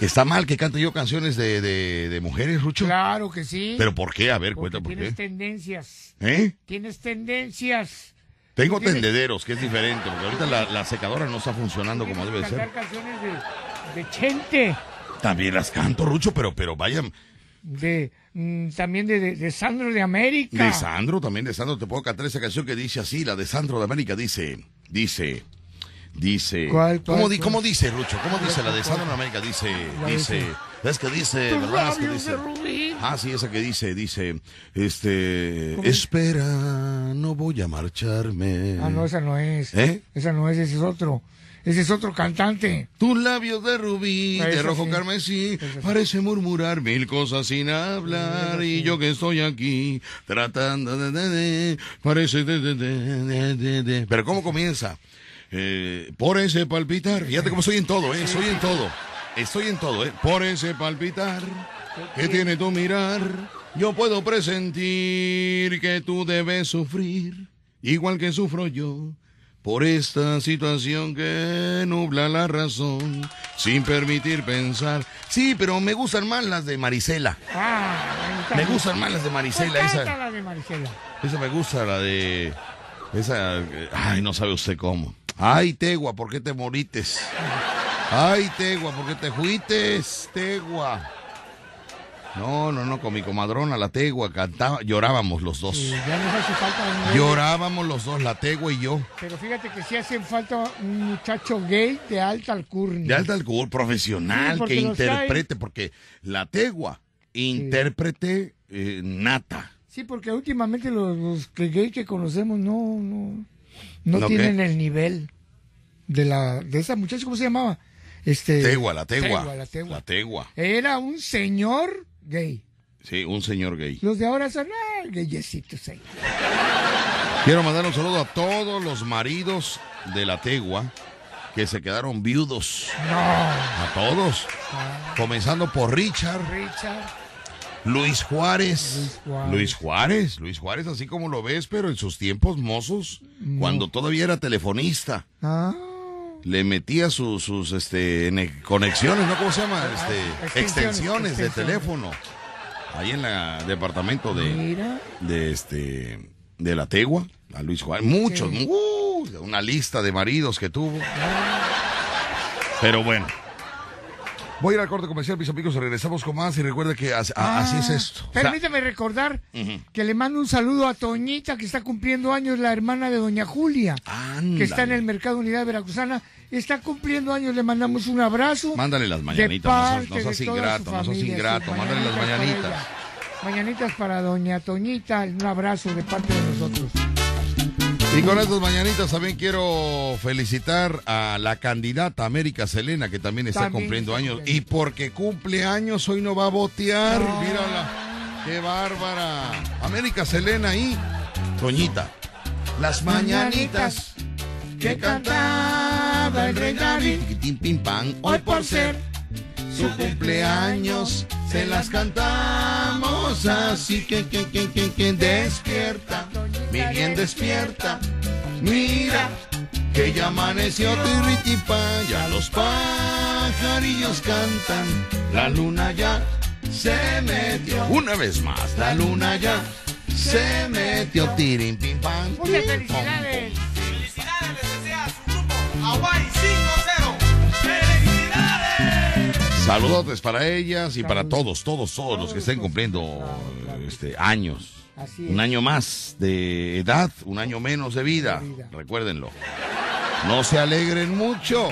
¿Está mal que cante yo canciones de, de, de mujeres, Rucho? Claro que sí. ¿Pero por qué? A ver, Porque cuenta por tienes qué. tendencias. ¿Eh? Tienes tendencias. Tengo tienes- tendederos, que es diferente, porque ahorita la, la secadora no está funcionando como debe de Cantar ser. canciones de, de Chente, También las canto, Rucho, pero, pero vaya, de, también de, de- de Sandro de América. de Sandro, también de Sandro, te puedo cantar esa canción que dice así, la de Sandro de América, dice, dice, dice. ¿Cuál, cuál, ¿Cómo, di- cómo dice, Rucho? ¿Cómo dice la de. Sandro de América? Dice, dice. ¿ves que dice, verdad? Es que dice. Ah, sí, esa que dice, dice, este, ¿Cómo? espera, no voy a marcharme. Ah, no, esa no es. ¿Eh? Esa no es, ese es otro. Ese es otro cantante. Tus labios de rubí, de rojo sí. carmesí, sí. parece murmurar mil cosas sin hablar. Y yo que estoy aquí, tratando de, de, de, parece de, de, de, de, de, de. Pero ¿cómo comienza? Eh, por ese palpitar, fíjate cómo soy en todo, eh, soy en todo. Estoy en todo, eh. Por ese palpitar que tiene tu mirar, yo puedo presentir que tú debes sufrir, igual que sufro yo. Por esta situación que nubla la razón, sin permitir pensar. Sí, pero me gustan más las de Marisela. Ah, Me gustan más las de Marisela. Esa, la de Marisela. esa me gusta, la de. Esa. Ay, no sabe usted cómo. Ay, Tegua, ¿por qué te morites? Ay, Tegua, ¿por qué te fuites? Tegua. No, no, no, con mi comadrona, la Tegua, cantaba, llorábamos los dos. Sí, ya nos hace falta. Llorábamos los dos, la Tegua y yo. Pero fíjate que sí hace falta un muchacho gay de alta alcurnia. De alta alcohol, profesional, Sí, que interprete, porque la Tegua, intérprete eh, nata. Sí, porque últimamente los, los que gay que conocemos no, no, no, ¿No tienen qué? el nivel de la de esa muchacha, ¿cómo se llamaba? Este, Tegua, la Tegua. Tegua, la Tegua. La Tegua. Era un señor gay. Sí, un señor gay. Los de ahora son ah, gayecitos ahí. Quiero mandar un saludo a todos los maridos de la Tegua que se quedaron viudos. No. A todos. Comenzando por Richard, Richard. Luis Juárez. Luis Juárez. Luis Juárez, Luis Juárez, así como lo ves, pero en sus tiempos mozos, cuando todavía era telefonista. Ah, le metía sus, sus este, ne- conexiones, ¿no? ¿Cómo se llama? Este, extensiones, extensiones, de teléfono. Ahí en el departamento de, mira. de este de la Tegua, a Luis Juárez. Muchos, Sí. uh, una lista de maridos que tuvo. Pero bueno. Voy a ir al corte comercial, mis amigos, regresamos con más y recuerda que as- a- así es Ah, esto. O sea, Permíteme recordar que le mando un saludo a Toñita, que está cumpliendo años, la hermana de Doña Julia, que está en el Mercado Unidad Veracruzana. Está cumpliendo años, le mandamos un abrazo. Mándale las mañanitas, no no seas ingrato, no seas ingrato, mándale las mañanitas. Mañanitas para Doña Toñita, un abrazo de parte de nosotros. Y con estas mañanitas también quiero felicitar a la candidata América Selena, que también está También cumpliendo años. Y porque cumple años, hoy no va a botear. Mírala. ¡Qué bárbara! América Selena y Toñita. Las mañanitas que cantaba el rey David. Hoy por ser su cumpleaños se las cantamos así que que que que, que despierta, mi bien despierta, mira que ya amaneció tirritipa, ya los pajarillos cantan, la luna ya se metió. Una vez más, la luna ya se metió tirin pim pam. Felicidades. Felicidades les desea su grupo Hawaii 5-0. Saludotes para ellas y para todos, todos, todos los que estén cumpliendo este, años. Un año más de edad, un año menos de vida. Recuérdenlo. No se alegren mucho.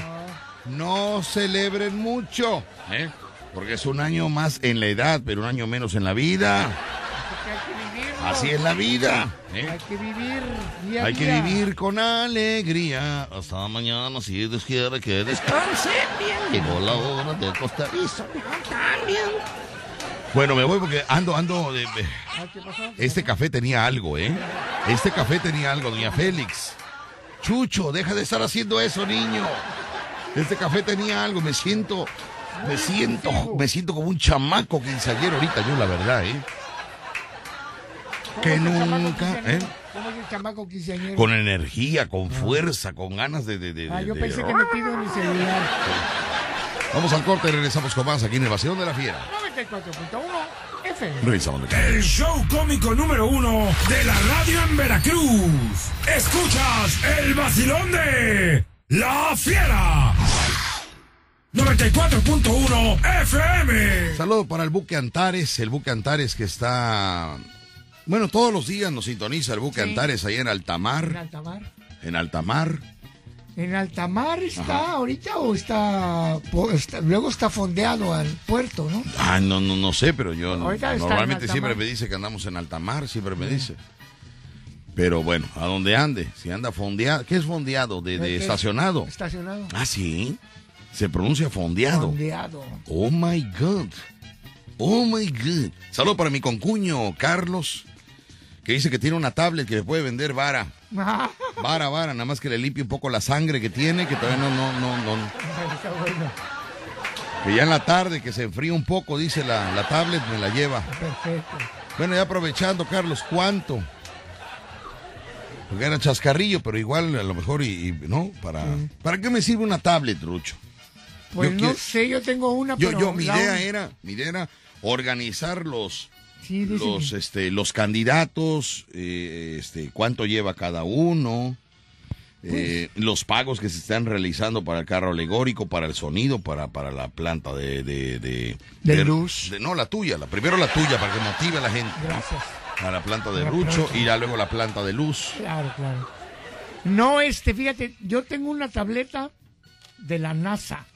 No celebren mucho. ¿eh? Porque es un año más en la edad, pero un año menos en la vida. Así es la vida. ¿eh? Hay que vivir día a Hay que vivir con alegría. Hasta mañana, si Dios quiere que descanse bien. Llegó la hora de acostarse. También. Bueno, me voy porque ando, ando. de- Ay, ¿Qué pasó? Este café tenía algo, ¿eh? Este café tenía algo, doña Félix. Chucho, deja de estar haciendo eso, niño. Este café tenía algo, me siento, me siento, me siento como un chamaco quinceañero ahorita, yo la verdad, ¿eh? ¿Cómo Que nunca? ¿eh? ¿Cómo es el chamaco quinceañero? Con energía, con fuerza, con ganas de... de, de- Ah, yo de- pensé que metido en el celular. Vamos al corte, regresamos con más aquí en el Vacilón de la Fiera. 94.1 FM. Regresamos. El show cómico número uno de la radio en Veracruz. Escuchas el vacilón de La Fiera. 94.1 FM. Saludo para el buque Antares, el buque Antares que está... Bueno, todos los días nos sintoniza el buque Sí. Antares ahí en ¿En Altamar. Altamar? En Altamar. ¿En Altamar está Ajá. ahorita o está, Luego está fondeado al puerto, ¿no? Ah, no, no, no sé, pero yo no- normalmente siempre me dice que andamos en Altamar, siempre me dice. Pero bueno, a donde ande, si anda fondeado. ¿Qué es fondeado? ¿De, estacionado? Estacionado. Ah, sí. Se pronuncia fondeado. Fondeado. Oh my God. Oh my God. Saludo para mi concuño, Carlos, que dice que tiene una tablet que le puede vender vara. Vara, vara, nada más que le limpie un poco la sangre que tiene, que todavía no, no, no, no. Que ya en la tarde, que se enfría un poco, dice la, la tablet, me la lleva. Perfecto. Bueno, ya aprovechando, Carlos, ¿cuánto? Porque era chascarrillo, pero igual a lo mejor y, y, ¿no? Para, ¿Para qué me sirve una tablet, Rucho? Pues Yo no quiero- sé, yo tengo una, Yo, pero yo, mi la idea era, mi idea era organizar los, Sí, los, este, los candidatos, eh, este, cuánto lleva cada uno, eh, los pagos que se están realizando para el carro alegórico, para el sonido, para, para la planta de, de, de, De luz. no, la tuya, la, primero la tuya, para que motive a la gente. Gracias. A la planta de La Rucho planta. y ya luego la planta de luz. Claro, claro. No, este, fíjate, yo tengo una tableta de la NASA,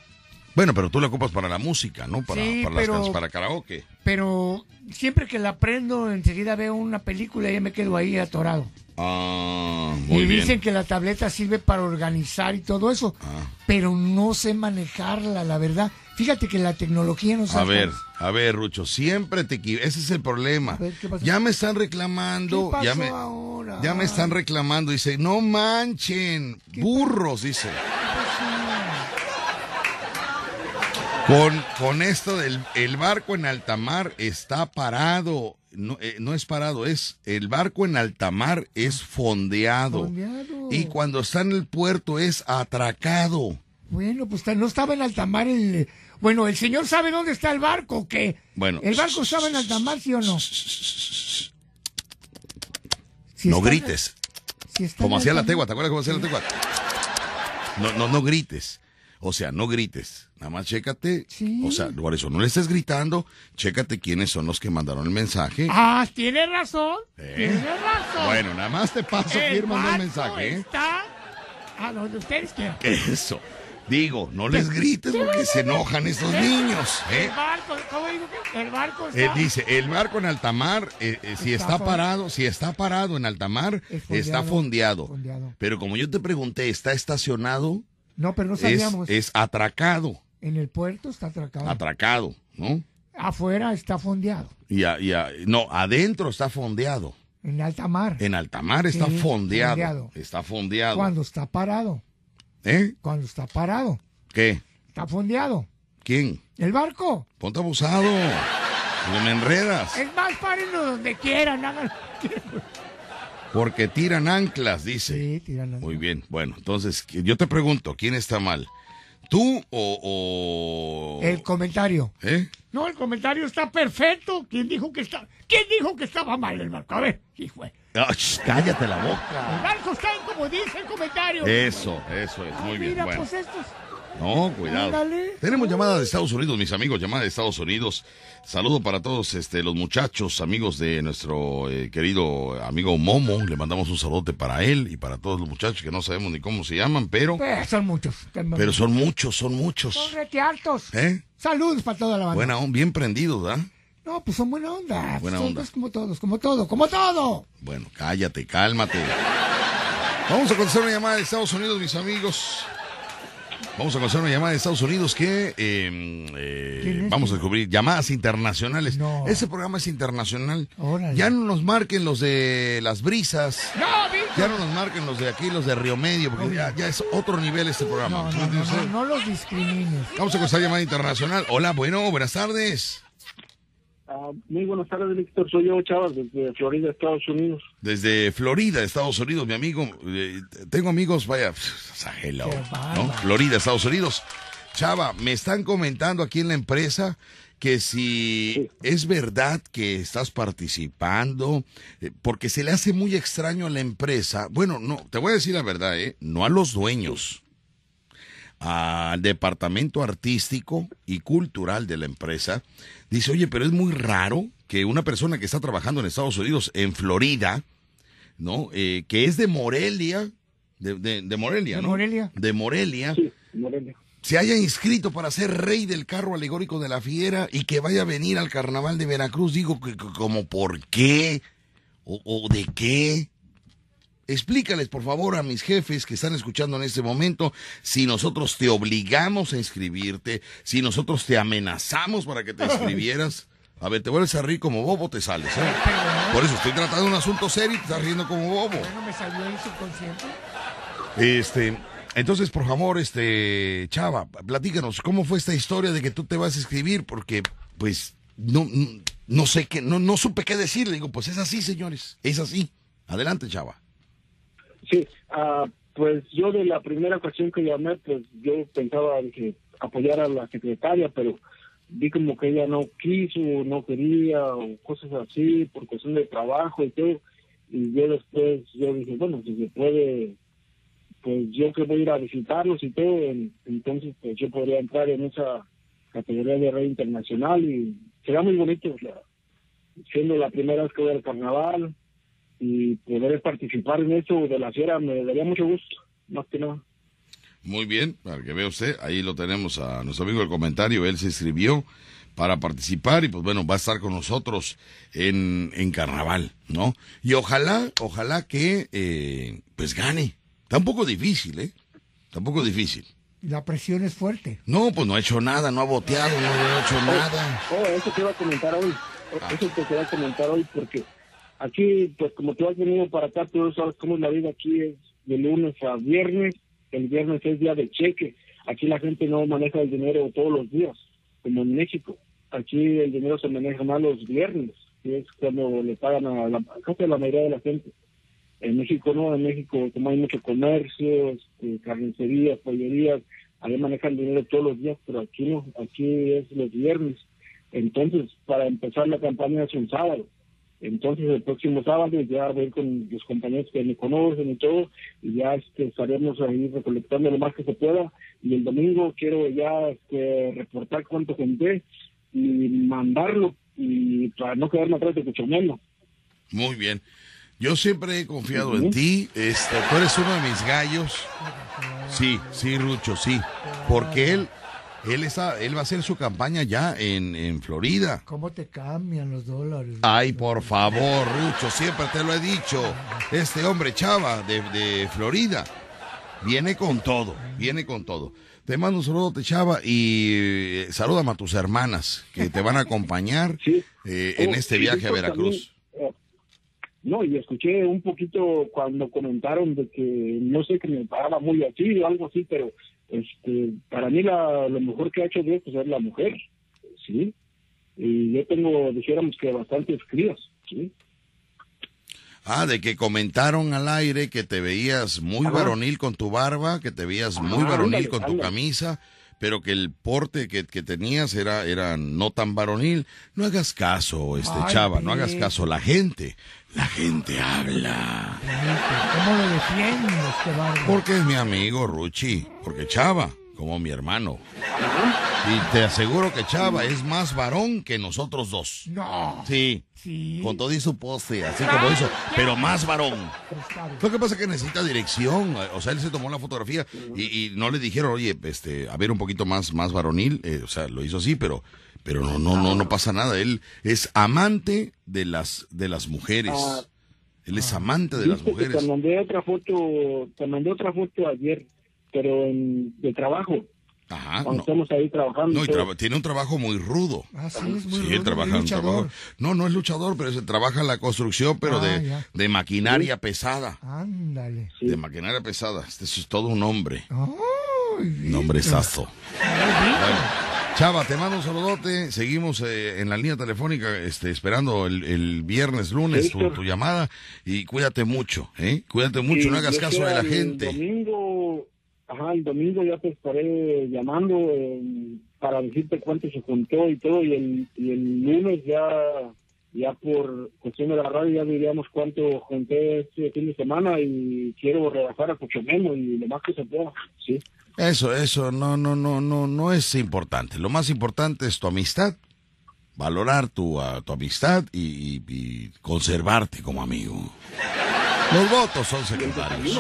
Bueno, pero tú la ocupas para la música, ¿no? Para, Sí, para, las pero- para karaoke. pero siempre que la prendo, enseguida veo una película y ya me quedo ahí atorado. Ah, muy y bien. dicen que la tableta sirve para organizar y todo eso, Ah. pero no sé manejarla, la verdad. Fíjate que la tecnología nos A ver, a ver, Rucho, siempre te. Ese es el problema. ver, ¿qué pasó? Ya me están reclamando. ¿Qué pasó ya me, ahora? ya me están reclamando. Dice, no manchen, burros, dice. Con, con esto del el barco en alta mar está parado. No, eh, no es parado, es el barco en alta mar es fondeado. Fondeado. Y cuando está en el puerto es atracado. Bueno, pues no estaba en alta mar el... Bueno, ¿el señor sabe dónde está el barco o qué? Bueno. ¿El barco estaba en alta mar, sí o no? Si no grites. si Como hacía la tegua, ¿te acuerdas cómo hacía la tegua? No, no, no grites. O sea, no grites. Nada más chécate. O sea, por eso no le estés gritando. Chécate quiénes son los que mandaron el mensaje. Ah, tiene razón. ¿Eh? Tiene razón. Bueno, nada más te paso El quién mandó el mensaje. ¿eh? Está a donde ustedes quieran. Eso. Digo, no les grites porque se enojan estos niños. ¿eh? El barco, ¿cómo digo que? El barco está... Eh, dice, el barco en alta mar, eh, eh, si Está parado, si está parado en alta mar, Es está fondeado. fondeado. Pero como yo te pregunté, ¿está estacionado? No, pero no Es, sabíamos. es atracado, En el puerto está atracado. atracado, ¿no? Afuera está fondeado. Y, a- y a- no, adentro está fondeado. En alta mar. En alta mar está Sí, fondeado, fondeado. Está fondeado. Cuando está parado. ¿Eh? Cuando está parado. ¿Qué? Está fondeado. ¿Quién? El barco. Ponte abusado. No me enredas. Es más, párenlo donde quieran. Porque tiran anclas, dice. Sí, tiran Muy bien. Bueno, entonces, yo te pregunto, ¿quién está mal? ¿Tú o...? o- El comentario. ¿Eh? No, el comentario está perfecto. ¿Quién dijo que está... ¿Quién dijo que estaba mal el barco? A ver, hijo. Ah, sh, cállate la El boca. barco está como dice el comentario. Eso, eso es. Muy bien. Mira, Bueno. pues estos... No, cuidado. Ándale. Tenemos llamada de Estados Unidos, mis amigos, llamada de Estados Unidos. Saludo para todos este, los muchachos, amigos de nuestro eh, querido amigo Momo. Le mandamos un saludote para él y para todos los muchachos que no sabemos ni cómo se llaman, pero, Pues, son muchos. pero son muchos, son muchos. Son rete hartos. ¿Eh? Saludos para toda la banda. Buena, onda, bien prendidos, ¿verdad? No, pues son buena onda. Buena Son, onda. pues, como todos, como todo, como todo. Bueno, cállate, cálmate. Vamos a contestar una llamada de Estados Unidos, mis amigos. Vamos a contestar una llamada de Estados Unidos que eh, eh, vamos a descubrir llamadas internacionales. No. Ese programa es internacional. Órale. Ya no nos marquen los de las brisas. No. Ya no nos marquen los de aquí, los de Río Medio, porque ya, ya es otro nivel este programa. No, no, los discrimines. Vamos a contestar llamada internacional. Hola, bueno, buenas tardes. Ah, muy buenas tardes, Víctor. Soy yo, Chavas, desde Florida, Estados Unidos. Desde Florida, Estados Unidos, mi amigo. eh, tengo amigos, vaya, hello, ¿no? Florida, Estados Unidos. Chava, me están comentando aquí en la empresa que si es verdad que estás participando, eh, porque se le hace muy extraño a la empresa. Bueno, no, te voy a decir la verdad, ¿eh? No a los dueños, al departamento artístico y cultural de la empresa. Dice, oye, pero es muy raro que una persona que está trabajando en Estados Unidos, en Florida, ¿no? Eh, que es de Morelia, de, de- de Morelia, De ¿no? Morelia. De Morelia, Sí, Morelia. se haya inscrito para ser rey del carro alegórico de la fiera y que vaya a venir al carnaval de Veracruz. Digo, que- que- como por qué o, o de qué. Explícales, por favor, a mis jefes que están escuchando en este momento, si nosotros te obligamos a inscribirte, si nosotros te amenazamos para que te inscribieras. A ver, te vuelves a reír como bobo, te sales. ¿eh? Por eso estoy tratando un asunto serio y te estás riendo como bobo. ¿No me salió ahí subconsciente? Este, entonces, por favor, este, Chava, platícanos, ¿cómo fue esta historia de que tú te vas a escribir? Porque, pues, no, no, no sé qué, no, no supe qué decir. Le digo, pues es así, señores, es así. Adelante, Chava. Sí, ah, pues yo de la primera ocasión que llamé, pues yo pensaba que apoyar a la secretaria, pero vi como que ella no quiso, no quería, o cosas así, por cuestión de trabajo y todo. Y yo después, yo dije, bueno, si se puede, pues yo que voy a ir a visitarlos y todo, en- entonces pues yo podría entrar en esa categoría de rey internacional y será muy bonito, o siendo la primera vez que voy al carnaval, y poder participar en eso de la fiera me daría mucho gusto, más que nada. Muy bien, para que vea usted, ahí lo tenemos a nuestro amigo el comentario, él se inscribió para participar y pues bueno, va a estar con nosotros en, en carnaval, ¿no? Y ojalá, ojalá que eh, pues gane. Está un poco difícil, ¿eh? Está un poco difícil. La presión es fuerte. No, pues no ha hecho nada, no ha boteado, no ha hecho nada. Oh, eso te iba a comentar hoy, eso te quería comentar hoy porque aquí, pues como tú has venido para acá, tú sabes cómo es la vida aquí, es de lunes a viernes, el viernes es día de cheque, aquí la gente no maneja el dinero todos los días, como en México, aquí el dinero se maneja más los viernes, que es cuando le pagan a la, casi a la mayoría de la gente. En México no, en México como hay mucho comercio, este, carnicerías, pollerías, ahí manejan dinero todos los días, pero aquí no, aquí es los viernes. Entonces, para empezar la campaña es un sábado. Entonces, el próximo sábado ya voy con los compañeros que me conocen y todo, y ya este, estaremos ahí recolectando lo más que se pueda. Y el domingo quiero ya este, reportar cuánto gente y mandarlo, y para no quedarme atrás de Cuchomelo. Muy bien. Yo siempre he confiado en ti. Este, tú eres uno de mis gallos. Sí, sí, Rucho, sí. Porque él, él está, él va a hacer su campaña ya en, en Florida. ¿Cómo te cambian los dólares? Ay, por favor, Rucho, siempre te lo he dicho. Este hombre Chava de, de Florida viene con todo, viene con todo. Te mando un saludo, Chava, y eh, salúdame a tus hermanas que te van a acompañar eh, en Oh, este viaje a Veracruz. también, eh, no, y escuché un poquito cuando comentaron de que no sé que me paraba muy así o algo así, pero este para mí la, lo mejor que ha hecho Dios pues, es la mujer, ¿sí? Y yo tengo, dijéramos que bastantes crías, ¿sí? Ah, de que comentaron al aire que te veías muy Ajá. varonil con tu barba, que te veías muy Ah, varonil ándale, con tu ándale. camisa, pero que el porte que, que tenías era, era no tan varonil. No hagas caso, este Ay, chava, no hagas caso. La gente, la gente habla. ¿Cómo lo defiendes, este barba? Porque es mi amigo Ruchi, porque Chava, como mi hermano. Y te aseguro que Chava es más varón que nosotros dos. No. Sí. Sí. Con todo y su poste, así como eso, pero más varón. Lo que pasa es que necesita dirección. O sea, él se tomó la fotografía y, y no le dijeron, oye, este, a ver un poquito más, más varonil. eh, o sea, lo hizo así, pero, pero no, no, no, no pasa nada. Él es amante de las, de las mujeres. Ah. Él es amante de las mujeres. Te mandé otra foto, te mandé otra foto ayer, pero en, de trabajo. Ajá, Cuando no. estamos ahí trabajando. No, y tiene un trabajo muy rudo. Ah, sí, es muy Sí, rudo, él trabaja un trabajo. No, no es luchador, pero se trabaja en la construcción, pero Ah, de, de maquinaria pesada. Ándale. De maquinaria pesada. Este es todo un hombre. Ay, Un hombrezazo. Bueno, Chava, te mando un saludote. Seguimos eh, en la línea telefónica este, esperando el, el viernes, lunes tu, llamada. Y cuídate mucho, ¿eh? Cuídate mucho, Sí, no hagas caso de la el gente. domingo, ajá, el domingo ya te estaré llamando eh, para decirte cuánto se juntó y todo, y el, y el lunes ya, ya por cuestión de la radio ya diríamos cuánto junté este fin de semana y quiero rebajar a Cochomemo y lo más que se pueda, sí. Eso, eso, no, no, no, no, no es importante. Lo más importante es tu amistad, valorar tu, ah, tu amistad y, y- y conservarte como amigo. Los votos son secundarios.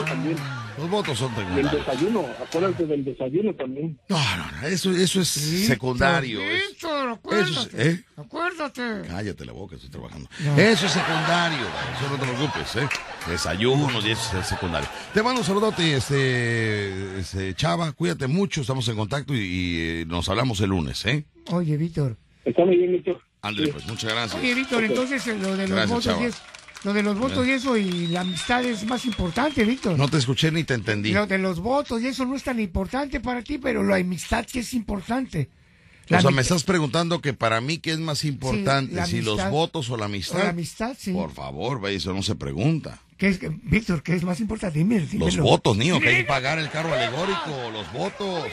Los votos son Y el secundarios. desayuno, acuérdate del desayuno también. No, no, no, eso, eso es secundario. es- Víctor, eso es- acuérdate. ¿eh? Acuérdate. Cállate la boca, estoy trabajando. No. Eso es secundario, eso no te preocupes, ¿eh? Desayunos y eso es secundario. Te mando un saludote, este, este, Chava, cuídate mucho, estamos en contacto y, y, eh, nos hablamos el lunes, ¿eh? Oye, Víctor. Está muy bien, Víctor. Ándale, pues, muchas gracias. Oye, Víctor, entonces eh, lo de los Gracias, votos chava. y eso, lo de los votos y eso y la amistad es más importante, Víctor. No te escuché ni te entendí. Lo de los votos y eso no es tan importante para ti, pero la amistad sí es importante. La o sea, me estás preguntando que para mí qué es más importante, si los votos o la amistad. o la amistad, sí. Por favor, eso no se pregunta. ¿Qué es, que- Víctor, ¿qué es más importante? Dime, Los dímelo. votos, niño, que hay que pagar el carro alegórico, los votos.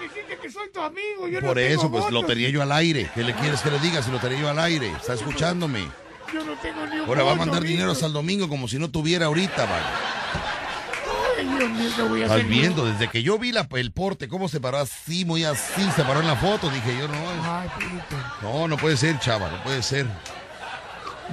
Decirte que soy tu amigo, yo Por eso, pues lo tenía yo al aire. ¿Qué le quieres que le diga si lo tenía yo al aire? ¿Está escuchándome? Yo no tengo ni un Ahora va a mandar dinero hasta el domingo como si no tuviera ahorita, vale. Ay, Dios mío, ¿qué voy a hacer? Estás viendo, desde que yo vi la, el porte, cómo se paró así, muy así, se paró en la foto, dije yo, no, Ay, no, no puede ser, chava, no puede ser.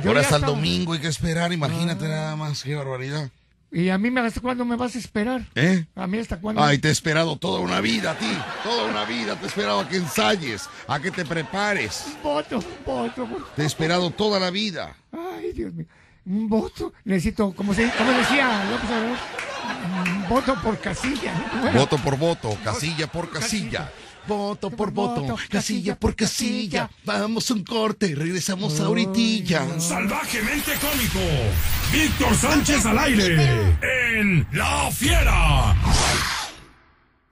Yo Ahora hasta el domingo hay que esperar, imagínate nada más, qué barbaridad. ¿Y a mí me- hasta cuándo me vas a esperar? ¿Eh? ¿A mí hasta cuándo? Ay, te he esperado toda una vida a ti, toda una vida, te he esperado a que ensayes, a que te prepares, Un voto, un voto. por- te he esperado toda la vida. Ay, Dios mío. Un voto. Necesito, como, se, como decía López Obrador, un voto por casilla. Voto por voto, casilla por casilla. Voto por voto, casilla por casilla. Vamos a un corte, regresamos ahorita. Salvajemente cómico. Víctor Sánchez al aire. En La Fiera.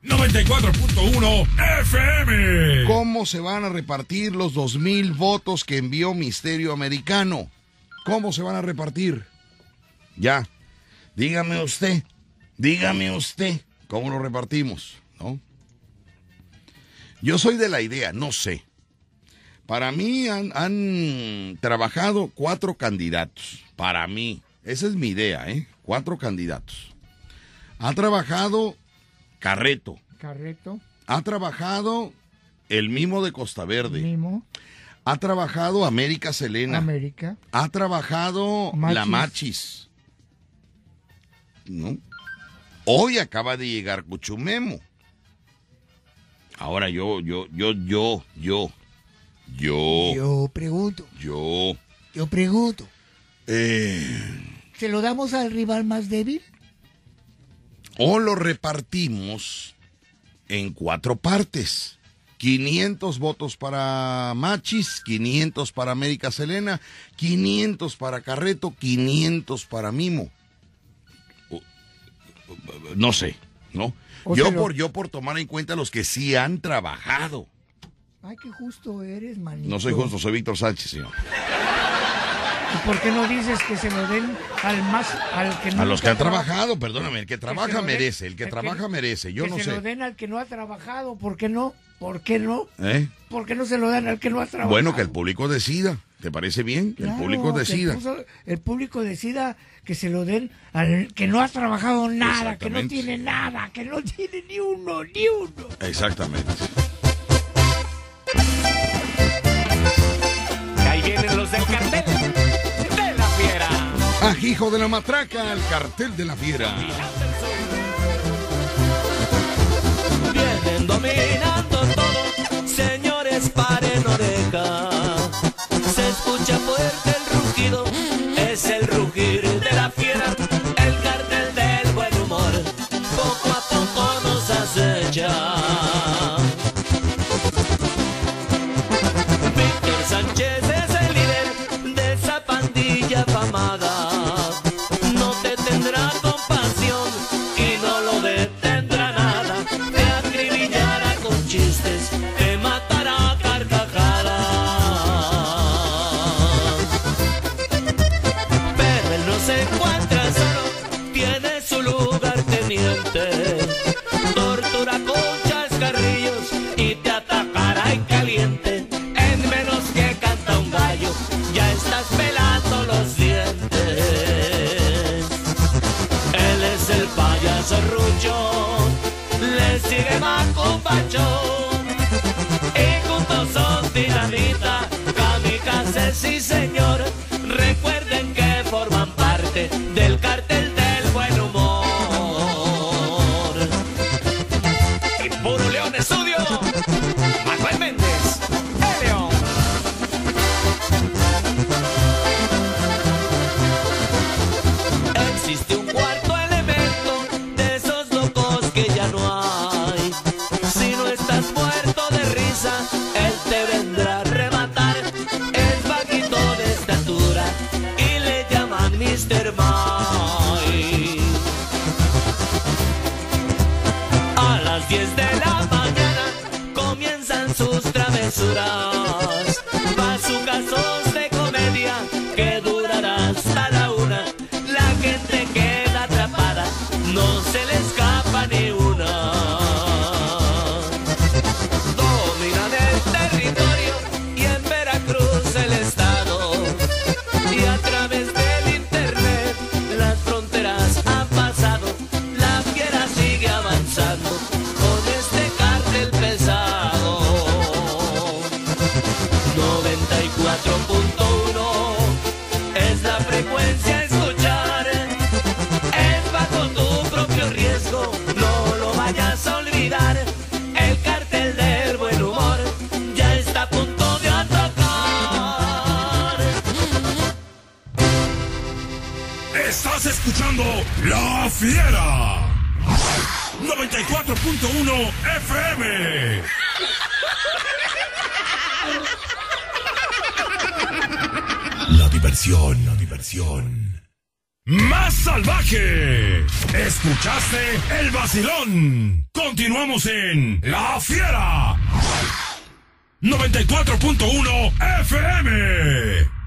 94.1 FM. ¿Cómo se van a repartir los dos mil votos que envió Misterio Americano? ¿Cómo se van a repartir? Ya, dígame usted, dígame usted, ¿cómo lo repartimos? Yo soy de la idea, no sé. Para mí han, han trabajado cuatro candidatos. Para mí, esa es mi idea, ¿eh? Cuatro candidatos. Ha trabajado Carreto. Carreto, Ha trabajado el Mimo de Costa Verde. Mimo, Ha trabajado América Selena. América. Ha trabajado Machis. La Machis. ¿No? Hoy acaba de llegar Cuchumemo. Ahora yo, yo, yo, yo, yo, yo, Yo pregunto, yo, yo pregunto. eh, ¿Se lo damos al rival más débil? o lo repartimos en cuatro partes. 500 votos para Machis, 500 para América Selena, 500 para Carreto, 500 para Mimo. No sé, ¿no? O Yo se lo- por, yo por tomar en cuenta los que sí han trabajado. Ay, qué justo eres, manito. No soy justo, soy Víctor Sánchez, señor. ¿Y por qué no dices que se lo den al más, al que A los que han trabajado, perdóname, el que se trabaja lo merece, el que el trabaja merece, yo que no se lo sé. den al que no ha trabajado, ¿por qué no? ¿Por qué no? ¿Eh? ¿Por qué no se lo dan al que no ha trabajado? Bueno, que el público decida. ¿Te parece bien? Que el público decida. puso- el público decida que se lo den al que no ha trabajado nada, que no tiene nada, que no tiene ni uno, ni uno. Exactamente. Ahí vienen los del cartel de la fiera. Ajijo de la matraca, el cartel de la fiera. Vienen dominando todo, señores, paren de